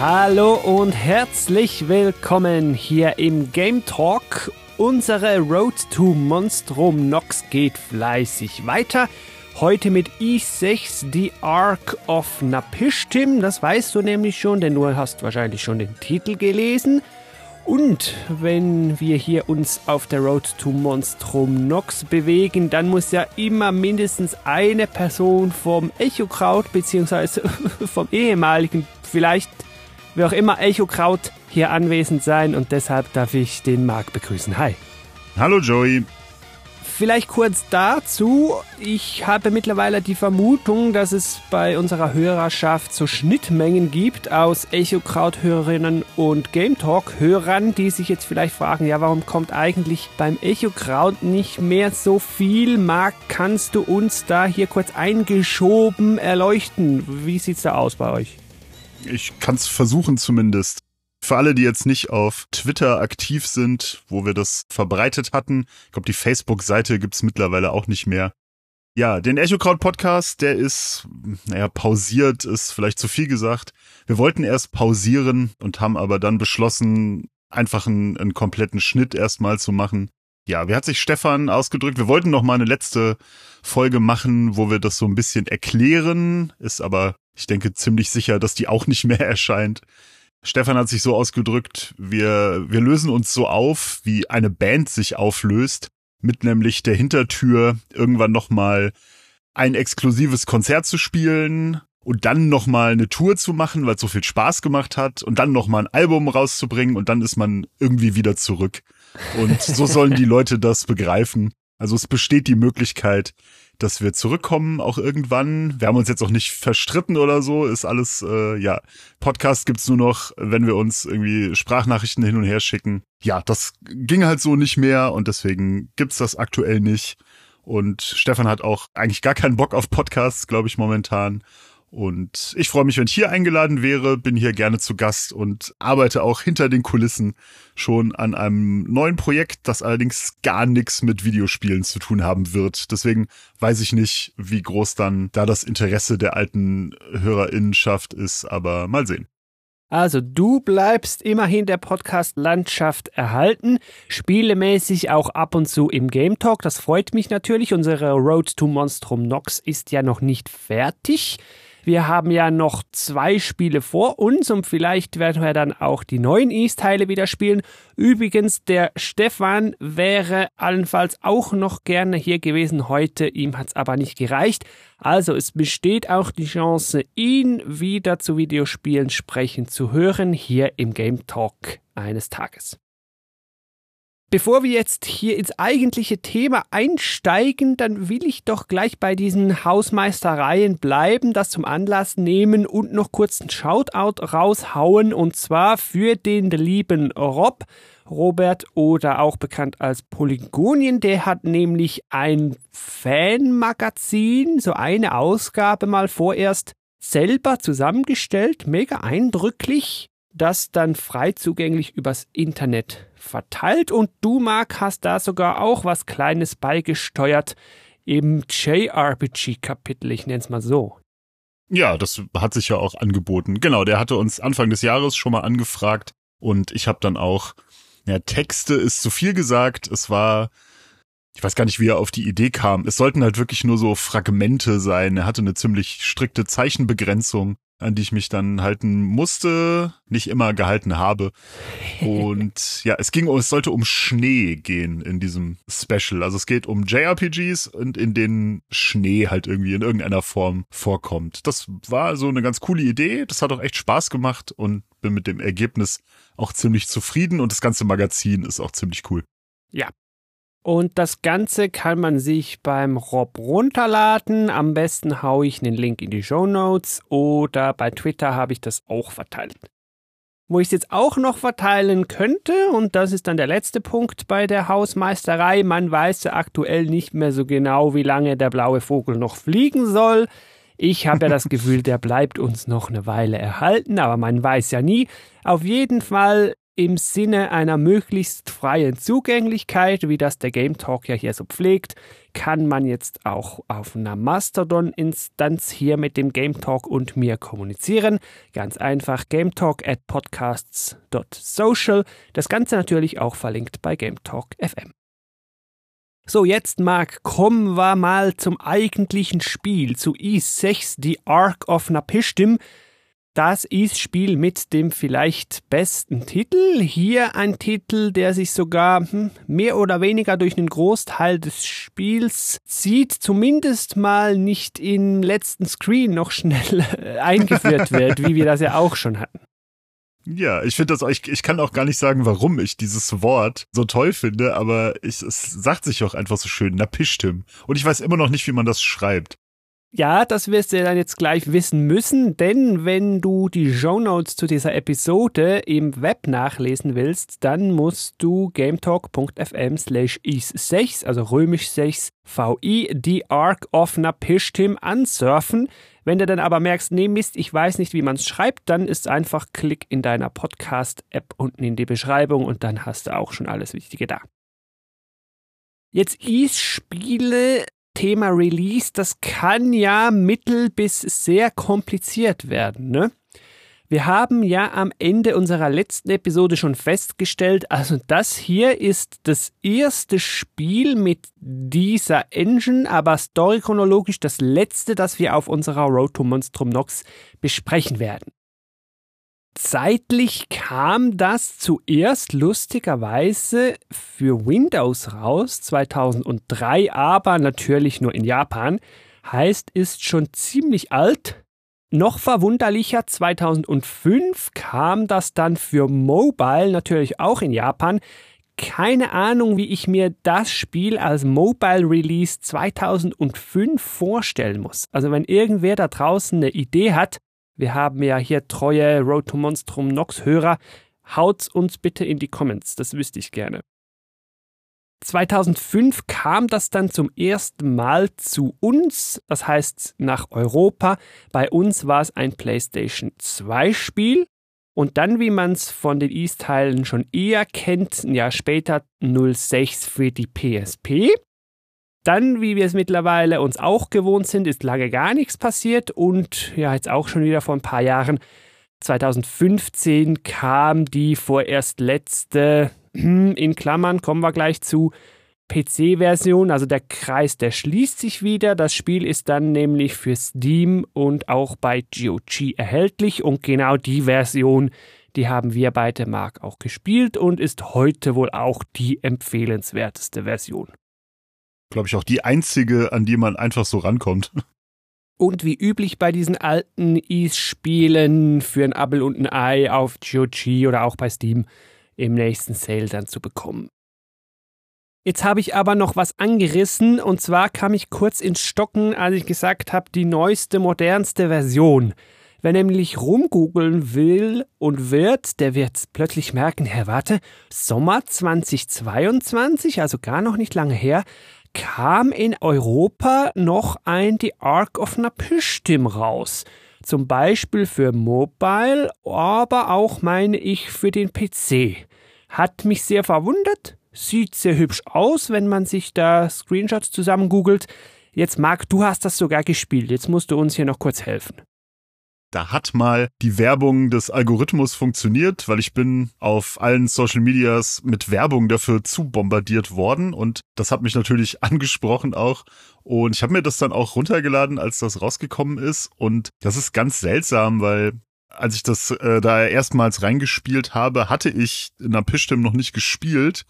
Hallo und herzlich willkommen hier im Game Talk. Unsere Road to Monstrum Nox geht fleißig weiter. Heute mit i6, The Ark of Napishtim. Das weißt du nämlich schon, denn du hast wahrscheinlich schon den Titel gelesen. Und wenn wir hier uns auf der Road to Monstrum Nox bewegen, dann muss ja immer mindestens eine Person vom Echokraut beziehungsweise vom ehemaligen, vielleicht wie auch immer, Echokraut hier anwesend sein und deshalb darf ich den Marc begrüßen. Hi. Hallo Joey. Vielleicht kurz dazu. Ich habe mittlerweile die Vermutung, dass es bei unserer Hörerschaft so Schnittmengen gibt aus Echokraut-Hörerinnen und Game Talk-Hörern, die sich jetzt vielleicht fragen, ja, warum kommt eigentlich beim Echokraut nicht mehr so viel? Marc, kannst du uns da hier kurz eingeschoben erleuchten? Wie sieht's da aus bei euch? Ich kann es versuchen zumindest. Für alle, die jetzt nicht auf Twitter aktiv sind, wo wir das verbreitet hatten, ich glaube, die Facebook-Seite gibt's mittlerweile auch nicht mehr. Ja, den Echokraut Podcast, der ist, naja, pausiert, ist vielleicht zu viel gesagt. Wir wollten erst pausieren und haben aber dann beschlossen, einfach einen, einen kompletten Schnitt erstmal zu machen. Ja, wie hat sich Stefan ausgedrückt? Wir wollten noch mal eine letzte Folge machen, wo wir das so ein bisschen erklären, ist aber ich denke ziemlich sicher, dass die auch nicht mehr erscheint. Stefan hat sich so ausgedrückt, wir, wir lösen uns so auf, wie eine Band sich auflöst, mit nämlich der Hintertür irgendwann nochmal ein exklusives Konzert zu spielen und dann nochmal eine Tour zu machen, weil es so viel Spaß gemacht hat und dann nochmal ein Album rauszubringen und dann ist man irgendwie wieder zurück. Und so sollen die Leute das begreifen. Also es besteht die Möglichkeit, dass wir zurückkommen auch irgendwann. Wir haben uns jetzt auch nicht verstritten oder so, ist alles, äh, ja, Podcast gibt's nur noch, wenn wir uns irgendwie Sprachnachrichten hin und her schicken. Ja, das ging halt so nicht mehr und deswegen gibt's das aktuell nicht. Und Stefan hat auch eigentlich gar keinen Bock auf Podcasts, glaube ich, momentan. Und ich freue mich, wenn ich hier eingeladen wäre, bin hier gerne zu Gast und arbeite auch hinter den Kulissen schon an einem neuen Projekt, das allerdings gar nichts mit Videospielen zu tun haben wird. Deswegen weiß ich nicht, wie groß dann da das Interesse der alten Hörerinnenschaft ist, aber mal sehen. Also du bleibst immerhin der Podcast-Landschaft erhalten, spielemäßig auch ab und zu im Game Talk. Das freut mich natürlich. Unsere Road to Monstrum Nox ist ja noch nicht fertig. Wir haben ja noch zwei Spiele vor uns und vielleicht werden wir dann auch die neuen East-Teile wieder spielen. Übrigens, der Stefan wäre allenfalls auch noch gerne hier gewesen heute, ihm hat es aber nicht gereicht. Also es besteht auch die Chance, ihn wieder zu Videospielen sprechen zu hören, hier im Game Talk eines Tages. Bevor wir jetzt hier ins eigentliche Thema einsteigen, dann will ich doch gleich bei diesen Hausmeistereien bleiben, das zum Anlass nehmen und noch kurz einen Shoutout raushauen und zwar für den lieben Rob. Robert oder auch bekannt als Polygonien, der hat nämlich ein Fanmagazin, so eine Ausgabe mal vorerst selber zusammengestellt, mega eindrücklich das dann frei zugänglich übers Internet verteilt und du, Marc, hast da sogar auch was Kleines beigesteuert im JRPG-Kapitel, ich nenne es mal so. Ja, das hat sich ja auch angeboten. Genau, der hatte uns Anfang des Jahres schon mal angefragt und ich habe dann auch, ja, Texte ist zu viel gesagt, es war ich weiß gar nicht, wie er auf die Idee kam. Es sollten halt wirklich nur so Fragmente sein. Er hatte eine ziemlich strikte Zeichenbegrenzung an die ich mich dann halten musste, nicht immer gehalten habe. Und ja, es ging, es sollte um Schnee gehen in diesem Special. Also es geht um JRPGs und in denen Schnee halt irgendwie in irgendeiner Form vorkommt. Das war so eine ganz coole Idee. Das hat auch echt Spaß gemacht und bin mit dem Ergebnis auch ziemlich zufrieden und das ganze Magazin ist auch ziemlich cool. Ja, und das Ganze kann man sich beim Rob runterladen. Am besten haue ich einen Link in die Show Notes oder bei Twitter habe ich das auch verteilt. Wo ich es jetzt auch noch verteilen könnte, und das ist dann der letzte Punkt bei der Hausmeisterei, man weiß ja aktuell nicht mehr so genau, wie lange der blaue Vogel noch fliegen soll. Ich habe ja das Gefühl, der bleibt uns noch eine Weile erhalten, aber man weiß ja nie. Auf jeden Fall im Sinne einer möglichst freien Zugänglichkeit, wie das der Game Talk ja hier so pflegt, kann man jetzt auch auf einer Mastodon-Instanz hier mit dem Game Talk und mir kommunizieren. Ganz einfach gametalk at podcasts.social. Das Ganze natürlich auch verlinkt bei Game Talk FM. So, jetzt, Marc, kommen wir mal zum eigentlichen Spiel, zu E6, The Ark of Napishtim. Das ist Spiel mit dem vielleicht besten Titel. Hier ein Titel, der sich sogar hm, mehr oder weniger durch einen Großteil des Spiels zieht, zumindest mal nicht im letzten Screen noch schnell äh, eingeführt wird, wie wir das ja auch schon hatten. Ja, ich finde das, ich, ich kann auch gar nicht sagen, warum ich dieses Wort so toll finde, aber ich, es sagt sich auch einfach so schön, Napishtim. Und ich weiß immer noch nicht, wie man das schreibt. Ja, das wirst du dann jetzt gleich wissen müssen, denn wenn du die Show Notes zu dieser Episode im Web nachlesen willst, dann musst du gametalk.fm slash is6, also römisch 6 VI, die Ark of Napishtim ansurfen. Wenn du dann aber merkst, nee Mist, ich weiß nicht, wie man es schreibt, dann ist einfach Klick in deiner Podcast-App unten in die Beschreibung und dann hast du auch schon alles Wichtige da. Jetzt Is-Spiele Thema Release, das kann ja mittel bis sehr kompliziert werden, ne? Wir haben ja am Ende unserer letzten Episode schon festgestellt, also das hier ist das erste Spiel mit dieser Engine, aber storychronologisch das letzte, das wir auf unserer Road to Monstrum Nox besprechen werden. Zeitlich kam das zuerst lustigerweise für Windows raus, 2003, aber natürlich nur in Japan. Heißt, ist schon ziemlich alt. Noch verwunderlicher, 2005 kam das dann für Mobile, natürlich auch in Japan. Keine Ahnung, wie ich mir das Spiel als Mobile Release 2005 vorstellen muss. Also wenn irgendwer da draußen eine Idee hat, wir haben ja hier treue Road to Monstrum Nox Hörer. Haut's uns bitte in die Comments, das wüsste ich gerne. 2005 kam das dann zum ersten Mal zu uns, das heißt nach Europa. Bei uns war es ein PlayStation 2 Spiel und dann, wie man es von den East-Teilen schon eher kennt, ein Jahr später 06 für die PSP. Dann, wie wir es mittlerweile uns auch gewohnt sind, ist lange gar nichts passiert und ja, jetzt auch schon wieder vor ein paar Jahren. 2015 kam die vorerst letzte, hm, in Klammern kommen wir gleich zu, PC-Version, also der Kreis, der schließt sich wieder. Das Spiel ist dann nämlich für Steam und auch bei GOG erhältlich und genau die Version, die haben wir beide Mark auch gespielt und ist heute wohl auch die empfehlenswerteste Version glaube ich, auch die einzige, an die man einfach so rankommt. Und wie üblich bei diesen alten Ease-Spielen für ein Apple und ein Ei auf GOG oder auch bei Steam im nächsten Sale dann zu bekommen. Jetzt habe ich aber noch was angerissen und zwar kam ich kurz ins Stocken, als ich gesagt habe, die neueste, modernste Version. Wer nämlich rumgoogeln will und wird, der wird plötzlich merken, Herr, warte, Sommer 2022, also gar noch nicht lange her, kam in Europa noch ein The Ark of Napishtim raus. Zum Beispiel für Mobile, aber auch, meine ich, für den PC. Hat mich sehr verwundert, sieht sehr hübsch aus, wenn man sich da Screenshots zusammen googelt. Jetzt, Marc, du hast das sogar gespielt. Jetzt musst du uns hier noch kurz helfen da hat mal die Werbung des Algorithmus funktioniert, weil ich bin auf allen Social Medias mit Werbung dafür zu bombardiert worden und das hat mich natürlich angesprochen auch. Und ich habe mir das dann auch runtergeladen, als das rausgekommen ist. Und das ist ganz seltsam, weil als ich das äh, da erstmals reingespielt habe, hatte ich in der Pishtim noch nicht gespielt.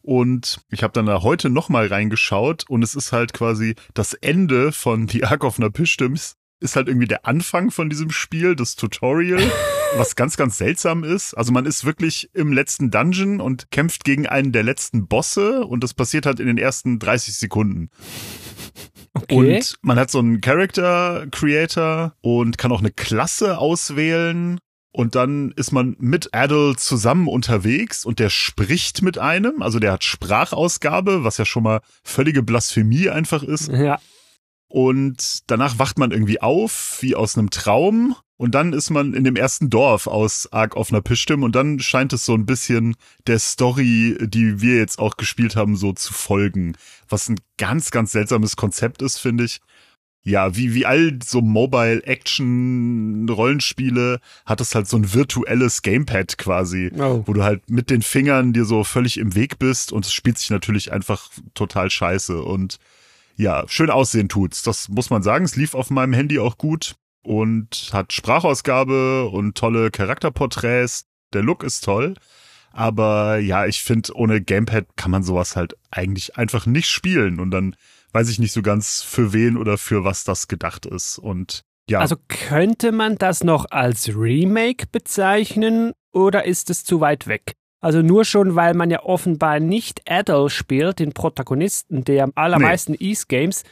Und ich habe dann da heute nochmal reingeschaut. Und es ist halt quasi das Ende von The Ark of Napishtims ist halt irgendwie der Anfang von diesem Spiel, das Tutorial, was ganz, ganz seltsam ist. Also man ist wirklich im letzten Dungeon und kämpft gegen einen der letzten Bosse und das passiert halt in den ersten 30 Sekunden. Okay. Und man hat so einen Character Creator und kann auch eine Klasse auswählen. Und dann ist man mit Adel zusammen unterwegs und der spricht mit einem. Also der hat Sprachausgabe, was ja schon mal völlige Blasphemie einfach ist. Ja. Und danach wacht man irgendwie auf, wie aus einem Traum. Und dann ist man in dem ersten Dorf aus Ark offener Pischtim und dann scheint es so ein bisschen der Story, die wir jetzt auch gespielt haben, so zu folgen. Was ein ganz, ganz seltsames Konzept ist, finde ich. Ja, wie, wie all so Mobile-Action-Rollenspiele hat es halt so ein virtuelles Gamepad quasi, Oh. wo du halt mit den Fingern dir so völlig im Weg bist und es spielt sich natürlich einfach total scheiße und ja, schön aussehen tut's. Das muss man sagen. Es lief auf meinem Handy auch gut und hat Sprachausgabe und tolle Charakterporträts. Der Look ist toll. Aber ja, ich finde, ohne Gamepad kann man sowas halt eigentlich einfach nicht spielen. Und dann weiß ich nicht so ganz, für wen oder für was das gedacht ist. Und ja, Also könnte man das noch als Remake bezeichnen oder ist es zu weit weg? Also nur schon, weil man ja offenbar nicht Adel spielt, den Protagonisten der allermeisten East Games,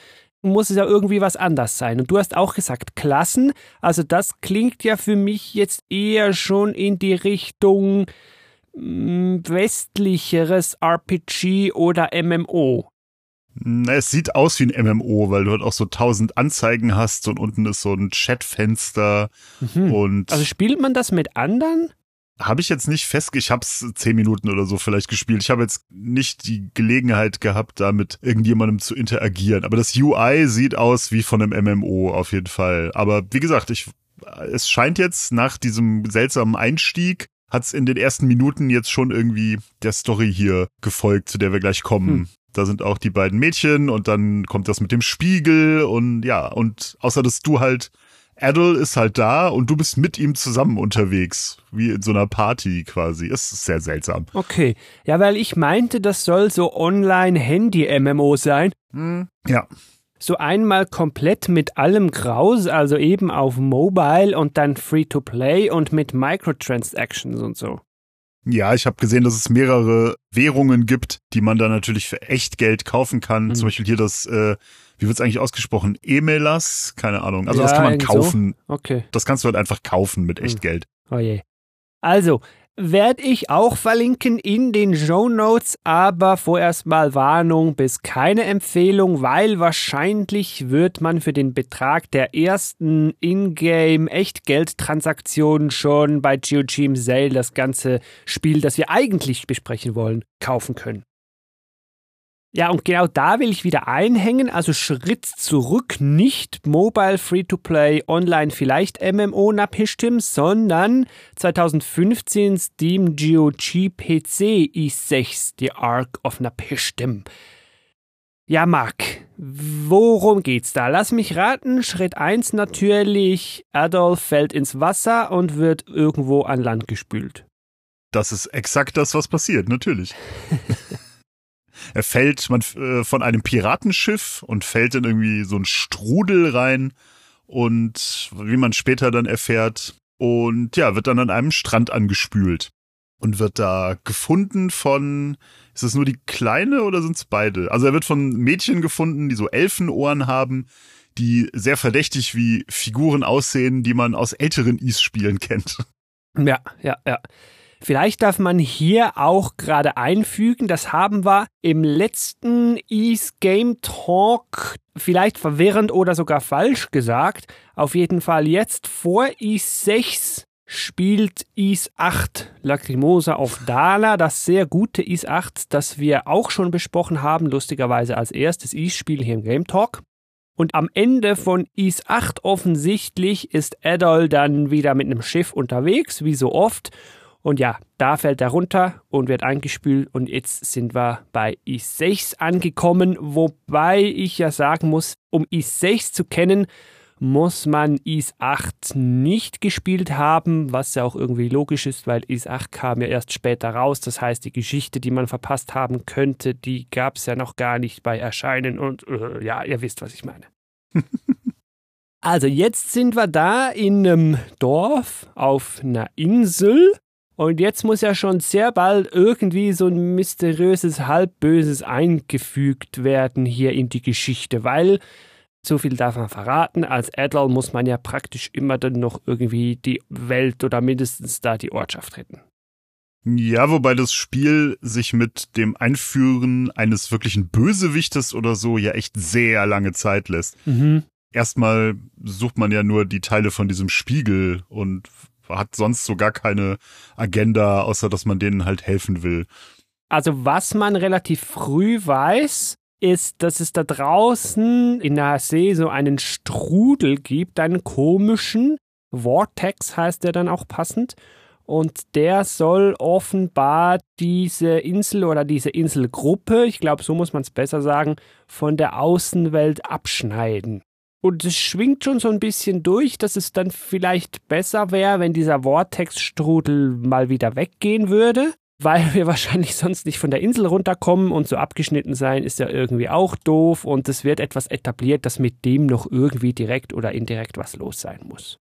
muss es ja irgendwie was anders sein. Und du hast auch gesagt, Klassen. Also das klingt ja für mich jetzt eher schon in die Richtung mh, westlicheres RPG oder MMO. es sieht aus wie ein MMO, weil du halt auch so tausend Anzeigen hast und unten ist so ein Chatfenster und Also spielt man das mit anderen? Habe ich jetzt nicht festge... Ich habe es zehn Minuten oder so vielleicht gespielt. Ich habe jetzt nicht die Gelegenheit gehabt, da mit irgendjemandem zu interagieren. Aber das UI sieht aus wie von einem MMO auf jeden Fall. Aber wie gesagt, ich, es scheint jetzt nach diesem seltsamen Einstieg hat es in den ersten Minuten jetzt schon irgendwie der Story hier gefolgt, zu der wir gleich kommen. Hm. Da sind auch die beiden Mädchen und dann kommt das mit dem Spiegel und ja, und außer dass du halt Adel ist halt da und du bist mit ihm zusammen unterwegs, wie in so einer Party quasi. Es ist sehr seltsam. Okay. Ja, weil ich meinte, das soll so Online-Handy-MMO sein. Ja, So einmal komplett mit allem Graus, also eben auf Mobile und dann Free-to-Play und mit Microtransactions und so. ja, ich habe gesehen, dass es mehrere Währungen gibt, die man dann natürlich für echt Geld kaufen kann. Mhm. Zum Beispiel hier das, äh, wie wird's eigentlich ausgesprochen? Emelas? Keine Ahnung. Also Ja, das kann man irgend so. kaufen. Okay. Das kannst du halt einfach kaufen mit echt Mhm. Geld. Oh je. Also, werde ich auch verlinken in den Show Notes, aber vorerst mal Warnung bis keine Empfehlung, weil wahrscheinlich wird man für den Betrag der ersten Ingame Echtgeldtransaktion schon bei GOG im Sale das ganze Spiel, das wir eigentlich besprechen wollen, kaufen können. Ja, und genau da will ich wieder einhängen, also Schritt zurück, nicht Mobile Free-to-Play, Online vielleicht MMO Napishtim, sondern 2015 Steam GOG PC i6, The Ark of Napishtim. Ja, Marc, worum geht's da? Lass mich raten. Schritt 1 natürlich, Adolf fällt ins Wasser und wird irgendwo an Land gespült. Das ist exakt das, was passiert, natürlich. er fällt man, äh, von einem Piratenschiff und fällt in irgendwie so einen Strudel rein und wie man später dann erfährt und ja, wird dann an einem Strand angespült und wird da gefunden von, ist es nur die Kleine oder sind es beide? Also er wird von Mädchen gefunden, die so Elfenohren haben, die sehr verdächtig wie Figuren aussehen, die man aus älteren Is-Spielen kennt. Ja, ja, ja. Vielleicht darf man hier auch gerade einfügen, das haben wir im letzten Ease Game Talk vielleicht verwirrend oder sogar falsch gesagt. Auf jeden Fall jetzt vor Ease 6 spielt Ease 8 Lacrimosa auf Dala, das sehr gute Ease 8, das wir auch schon besprochen haben, lustigerweise als erstes Ease-Spiel hier im Game Talk. Und am Ende von Ease 8 offensichtlich ist Adol dann wieder mit einem Schiff unterwegs, wie so oft. Und ja, da fällt er runter und wird eingespült. Und jetzt sind wir bei Ease 6 angekommen, wobei ich ja sagen muss, um Ease 6 zu kennen, muss man Ease 8 nicht gespielt haben, was ja auch irgendwie logisch ist, weil Ease 8 kam ja erst später raus. Das heißt, die Geschichte, die man verpasst haben könnte, die gab es ja noch gar nicht bei Erscheinen. Und äh, ja, ihr wisst, was ich meine. also jetzt sind wir da in einem Dorf auf einer Insel. Und jetzt muss ja schon sehr bald irgendwie so ein mysteriöses Halbböses eingefügt werden hier in die Geschichte, weil So viel darf man verraten. Als Adler muss man ja praktisch immer dann noch irgendwie die Welt oder mindestens da die Ortschaft retten. Ja, wobei das Spiel sich mit dem Einführen eines wirklichen Bösewichtes oder so ja echt sehr lange Zeit lässt. Mhm. Erstmal sucht man ja nur die Teile von diesem Spiegel und hat sonst so gar keine Agenda, außer dass man denen halt helfen will. Also was man relativ früh weiß, ist, dass es da draußen in der See so einen Strudel gibt, einen komischen Vortex heißt der dann auch passend. Und der soll offenbar diese Insel oder diese Inselgruppe, ich glaube, so muss man es besser sagen, von der Außenwelt abschneiden. Und es schwingt schon so ein bisschen durch, dass es dann vielleicht besser wäre, wenn dieser Vortexstrudel mal wieder weggehen würde, weil wir wahrscheinlich sonst nicht von der Insel runterkommen und so abgeschnitten sein ist ja irgendwie auch doof und es wird etwas etabliert, dass mit dem noch irgendwie direkt oder indirekt was los sein muss.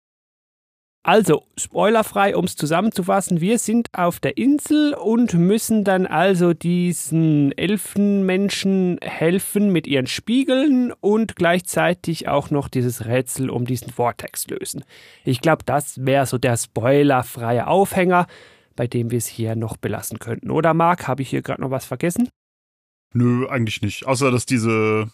Also, spoilerfrei, um es zusammenzufassen, wir sind auf der Insel und müssen dann also diesen Elfenmenschen helfen mit ihren Spiegeln und gleichzeitig auch noch dieses Rätsel um diesen Vortex lösen. Ich glaube, das wäre so der spoilerfreie Aufhänger, bei dem wir es hier noch belassen könnten. Oder Marc, habe ich hier gerade noch was vergessen? Nö, eigentlich nicht. Außer, dass diese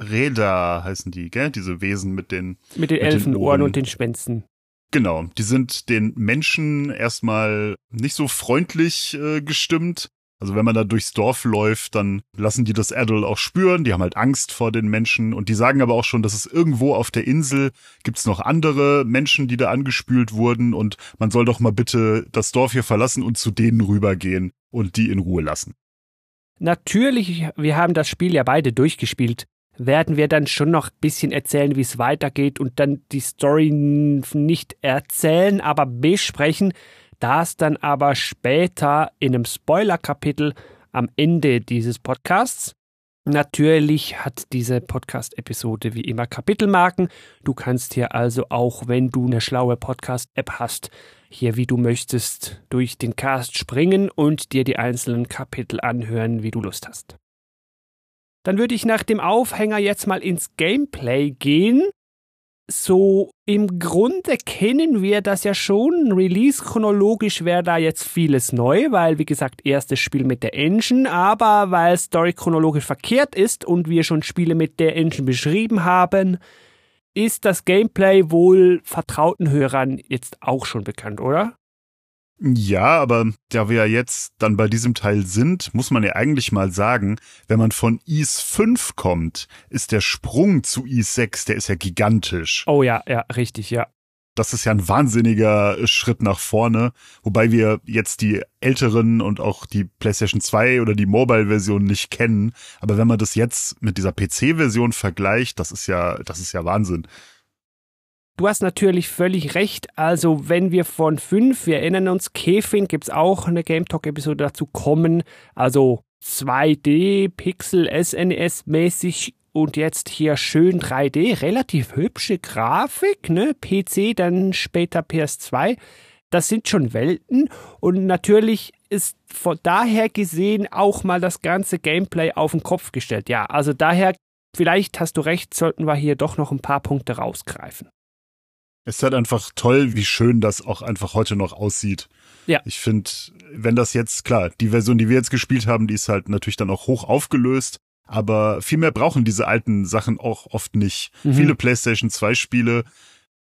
Räder heißen die, gell? Diese Wesen mit den mit den Elfenohren und den Schwänzen. Genau, die sind den Menschen erstmal nicht so freundlich äh, gestimmt. Also wenn man da durchs Dorf läuft, dann lassen die das Adel auch spüren. Die haben halt Angst vor den Menschen und die sagen aber auch schon, dass es irgendwo auf der Insel gibt's noch andere Menschen, die da angespült wurden und man soll doch mal bitte das Dorf hier verlassen und zu denen rübergehen und die in Ruhe lassen. Natürlich, wir haben das Spiel ja beide durchgespielt werden wir dann schon noch ein bisschen erzählen, wie es weitergeht und dann die Story nicht erzählen, aber besprechen. Das dann aber später in einem Spoiler-Kapitel am Ende dieses Podcasts. Natürlich hat diese Podcast-Episode wie immer Kapitelmarken. Du kannst hier also auch, wenn du eine schlaue Podcast-App hast, hier wie du möchtest durch den Cast springen und dir die einzelnen Kapitel anhören, wie du Lust hast. Dann würde ich nach dem Aufhänger jetzt mal ins Gameplay gehen. So im Grunde kennen wir das ja schon. Release chronologisch wäre da jetzt vieles neu, weil wie gesagt erstes Spiel mit der Engine, aber weil Story chronologisch verkehrt ist und wir schon Spiele mit der Engine beschrieben haben, ist das Gameplay wohl vertrauten Hörern jetzt auch schon bekannt, oder? Ja, aber da wir ja jetzt dann bei diesem Teil sind, muss man ja eigentlich mal sagen, wenn man von IS 5 kommt, ist der Sprung zu IS 6, der ist ja gigantisch. Oh ja, ja, richtig, ja. Das ist ja ein wahnsinniger Schritt nach vorne, wobei wir jetzt die älteren und auch die PlayStation 2 oder die Mobile-Version nicht kennen. Aber wenn man das jetzt mit dieser PC-Version vergleicht, das ist ja, das ist ja Wahnsinn. Du hast natürlich völlig recht. Also, wenn wir von fünf, wir erinnern uns, Kefin gibt's auch eine Game Talk-Episode dazu kommen. Also 2D, Pixel, SNES-mäßig und jetzt hier schön 3D, relativ hübsche Grafik, ne? PC, dann später PS2. Das sind schon Welten und natürlich ist von daher gesehen auch mal das ganze Gameplay auf den Kopf gestellt. Ja, also daher, vielleicht hast du recht, sollten wir hier doch noch ein paar Punkte rausgreifen. Es ist halt einfach toll, wie schön das auch einfach heute noch aussieht. Ja. Ich finde, wenn das jetzt, klar, die Version, die wir jetzt gespielt haben, die ist halt natürlich dann auch hoch aufgelöst, aber viel mehr brauchen diese alten Sachen auch oft nicht. Mhm. Viele PlayStation 2 Spiele,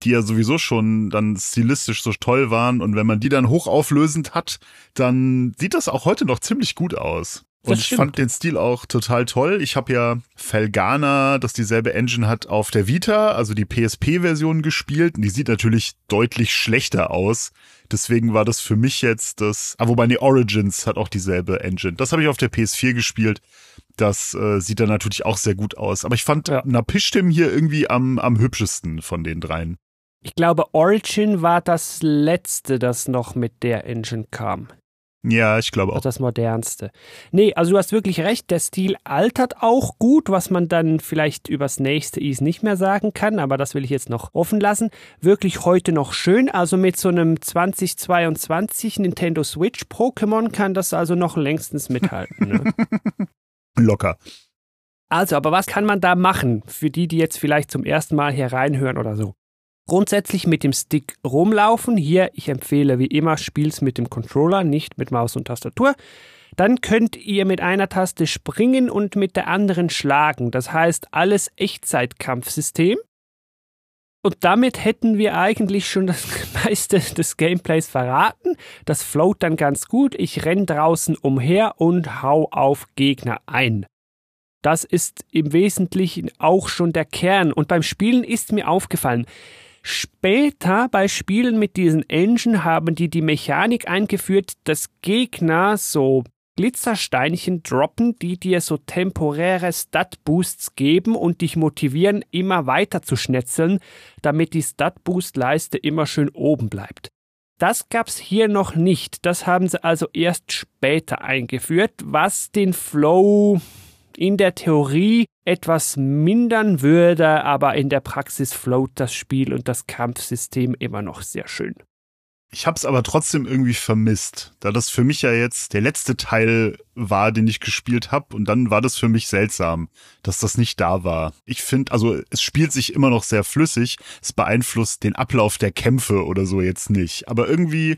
die ja sowieso schon dann stilistisch so toll waren und wenn man die dann hochauflösend hat, dann sieht das auch heute noch ziemlich gut aus. Und ich fand den Stil auch total toll. Ich habe ja Felgana, das dieselbe Engine hat, auf der Vita, also die PSP-Version gespielt. Und die sieht natürlich deutlich schlechter aus. Deswegen war das für mich jetzt das. Ah, wobei die Origins hat auch dieselbe Engine. Das habe ich auf der PS4 gespielt. Das äh, sieht dann natürlich auch sehr gut aus. Aber ich fand ja. Napishtim hier irgendwie am, am hübschesten von den dreien. Ich glaube, Origin war das letzte, das noch mit der Engine kam. Ja, ich glaube auch. Das modernste. Nee, also du hast wirklich recht, der Stil altert auch gut, was man dann vielleicht übers nächste Is nicht mehr sagen kann, aber das will ich jetzt noch offen lassen. Wirklich heute noch schön, also mit so einem 2022 Nintendo Switch Pokémon kann das also noch längstens mithalten. Ne? Locker. Also, aber was kann man da machen für die, die jetzt vielleicht zum ersten Mal hier reinhören oder so? Grundsätzlich mit dem Stick rumlaufen. Hier, ich empfehle wie immer, spiel's mit dem Controller, nicht mit Maus und Tastatur. Dann könnt ihr mit einer Taste springen und mit der anderen schlagen. Das heißt, alles Echtzeitkampfsystem. Und damit hätten wir eigentlich schon das meiste des Gameplays verraten. Das float dann ganz gut. Ich renn draußen umher und hau auf Gegner ein. Das ist im Wesentlichen auch schon der Kern. Und beim Spielen ist mir aufgefallen, Später bei Spielen mit diesen Engine haben die die Mechanik eingeführt, dass Gegner so Glitzersteinchen droppen, die dir so temporäre Stat-Boosts geben und dich motivieren, immer weiter zu schnetzeln, damit die Stat-Boost-Leiste immer schön oben bleibt. Das gab's hier noch nicht. Das haben sie also erst später eingeführt, was den Flow in der Theorie etwas mindern würde, aber in der Praxis float das Spiel und das Kampfsystem immer noch sehr schön. Ich hab's aber trotzdem irgendwie vermisst, da das für mich ja jetzt der letzte Teil war, den ich gespielt habe und dann war das für mich seltsam, dass das nicht da war. Ich finde, also es spielt sich immer noch sehr flüssig, es beeinflusst den Ablauf der Kämpfe oder so jetzt nicht, aber irgendwie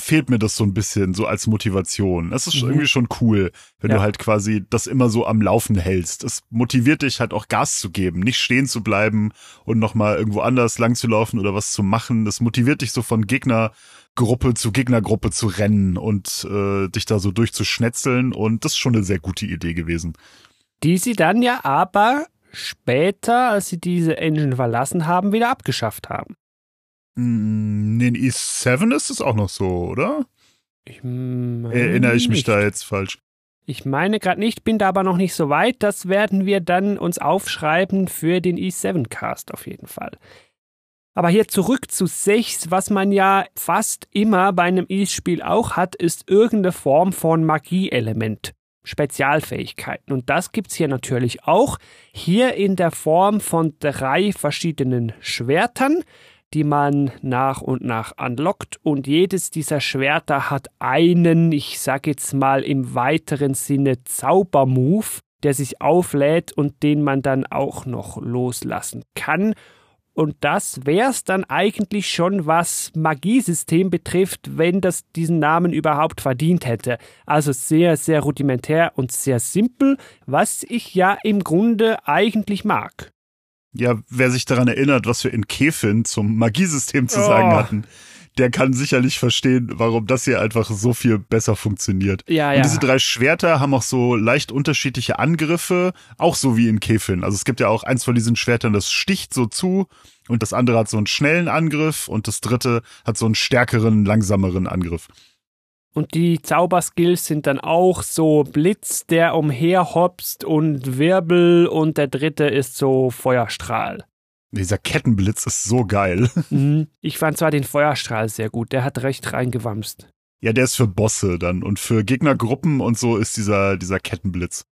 fehlt mir das so ein bisschen, so als Motivation. Das ist mhm. irgendwie schon cool, wenn ja. du halt quasi das immer so am Laufen hältst. Es motiviert dich halt auch Gas zu geben, nicht stehen zu bleiben und nochmal irgendwo anders lang zu laufen oder was zu machen. Das motiviert dich so von Gegnergruppe zu Gegnergruppe zu rennen und äh, dich da so durchzuschnetzeln und das ist schon eine sehr gute Idee gewesen. Die sie dann ja aber später, als sie diese Engine verlassen haben, wieder abgeschafft haben. In den E7 ist es auch noch so, oder? Ich Erinnere ich mich nicht. da jetzt falsch? Ich meine gerade nicht, bin da aber noch nicht so weit. Das werden wir dann uns aufschreiben für den E7-Cast auf jeden Fall. Aber hier zurück zu 6, was man ja fast immer bei einem E-Spiel auch hat, ist irgendeine Form von Magieelement. Spezialfähigkeiten. Und das gibt's hier natürlich auch. Hier in der Form von drei verschiedenen Schwertern die man nach und nach anlockt und jedes dieser Schwerter hat einen, ich sag jetzt mal im weiteren Sinne Zaubermove, der sich auflädt und den man dann auch noch loslassen kann. Und das wär's dann eigentlich schon, was Magiesystem betrifft, wenn das diesen Namen überhaupt verdient hätte. Also sehr, sehr rudimentär und sehr simpel, was ich ja im Grunde eigentlich mag. Ja, wer sich daran erinnert, was wir in Kefin zum Magiesystem zu sagen Oh. hatten, der kann sicherlich verstehen, warum das hier einfach so viel besser funktioniert. Ja, Und ja. diese drei Schwerter haben auch so leicht unterschiedliche Angriffe, auch so wie in Kefin. Also es gibt ja auch eins von diesen Schwertern, das sticht so zu und das andere hat so einen schnellen Angriff und das dritte hat so einen stärkeren, langsameren Angriff. Und die Zauberskills sind dann auch so Blitz, der umherhopst und Wirbel und der dritte ist so Feuerstrahl. Dieser Kettenblitz ist so geil. Mhm. Ich fand zwar den Feuerstrahl sehr gut, der hat recht reingewamst. Ja, der ist für Bosse dann und für Gegnergruppen und so ist dieser, dieser Kettenblitz.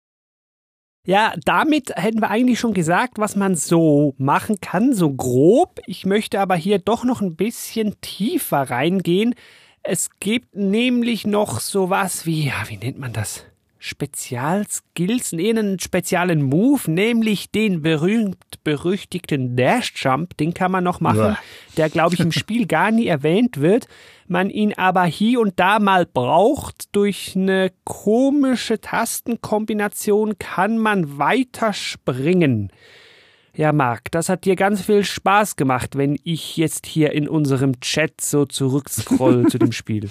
Ja, damit hätten wir eigentlich schon gesagt, was man so machen kann, so grob. Ich möchte aber hier doch noch ein bisschen tiefer reingehen. Es gibt nämlich noch sowas wie, ja, wie nennt man das? Spezialskills, nee, einen speziellen Move, nämlich den berühmt-berüchtigten Dash-Jump, den kann man noch machen, Uah. der, glaube ich, im Spiel gar nie erwähnt wird, man ihn aber hier und da mal braucht. Durch eine komische Tastenkombination kann man weiter springen. Ja, Marc, das hat dir ganz viel Spaß gemacht, wenn ich jetzt hier in unserem Chat so zurückscroll zu dem Spiel.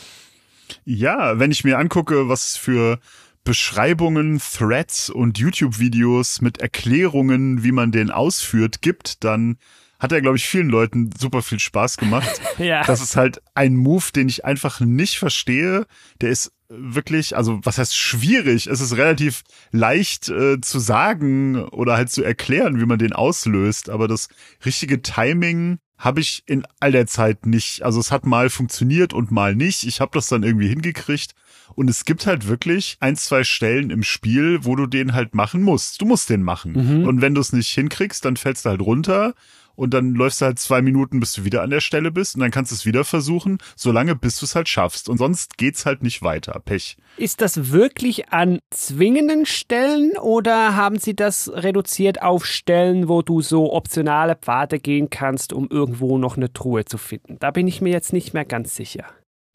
Ja, wenn ich mir angucke, was für Beschreibungen, Threads und YouTube-Videos mit Erklärungen, wie man den ausführt, gibt, dann hat er, glaube ich, vielen Leuten super viel Spaß gemacht. Ja. Das ist halt ein Move, den ich einfach nicht verstehe. Der ist wirklich, also was heißt schwierig? Es ist relativ leicht äh, zu sagen oder halt zu erklären, wie man den auslöst, aber das richtige Timing habe ich in all der Zeit nicht. Also es hat mal funktioniert und mal nicht. Ich habe das dann irgendwie hingekriegt. Und es gibt halt wirklich ein, zwei Stellen im Spiel, wo du den halt machen musst. Du musst den machen. Und wenn du es nicht hinkriegst, dann fällst du halt runter. Und dann läufst du halt zwei Minuten, bis du wieder an der Stelle bist und dann kannst du es wieder versuchen, solange bis du es halt schaffst. Und sonst geht's halt nicht weiter. Pech. Ist das wirklich an zwingenden Stellen oder haben Sie das reduziert auf Stellen, wo du so optionale Pfade gehen kannst, um irgendwo noch eine Truhe zu finden? Da bin ich mir jetzt nicht mehr ganz sicher.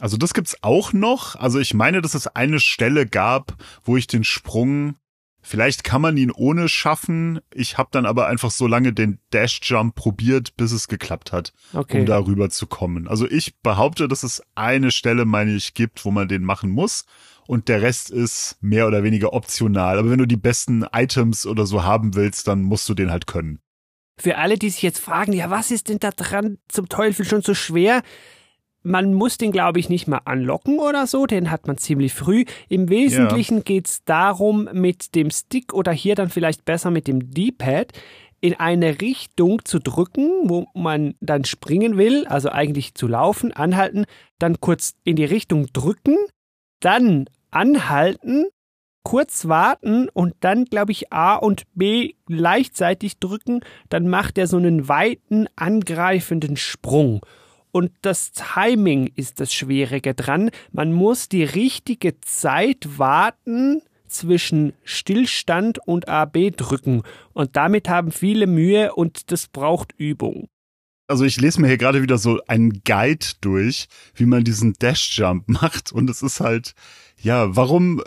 Also das gibt's auch noch. Also ich meine, dass es eine Stelle gab, wo ich den Sprung Vielleicht kann man ihn ohne schaffen. Ich habe dann aber einfach so lange den Dash Jump probiert, bis es geklappt hat, Okay. um darüber zu kommen. Also ich behaupte, dass es eine Stelle, meine ich, gibt, wo man den machen muss. Und der Rest ist mehr oder weniger optional. Aber wenn du die besten Items oder so haben willst, dann musst du den halt können. Für alle, die sich jetzt fragen, ja, was ist denn da dran zum Teufel schon so schwer? Man muss den, glaube ich, nicht mal anlocken oder so, den hat man ziemlich früh. Im Wesentlichen geht's darum, mit dem Stick oder hier dann vielleicht besser mit dem D-Pad in eine Richtung zu drücken, wo man dann springen will, also eigentlich zu laufen, anhalten, dann kurz in die Richtung drücken, dann anhalten, kurz warten und dann, glaube ich, A und B gleichzeitig drücken, dann macht er so einen weiten, angreifenden Sprung. Und das Timing ist das Schwierige dran. Man muss die richtige Zeit warten zwischen Stillstand und AB drücken. Und damit haben viele Mühe und das braucht Übung. Also ich lese mir hier gerade wieder so einen Guide durch, wie man diesen Dash Jump macht. Und es ist halt, ja, warum,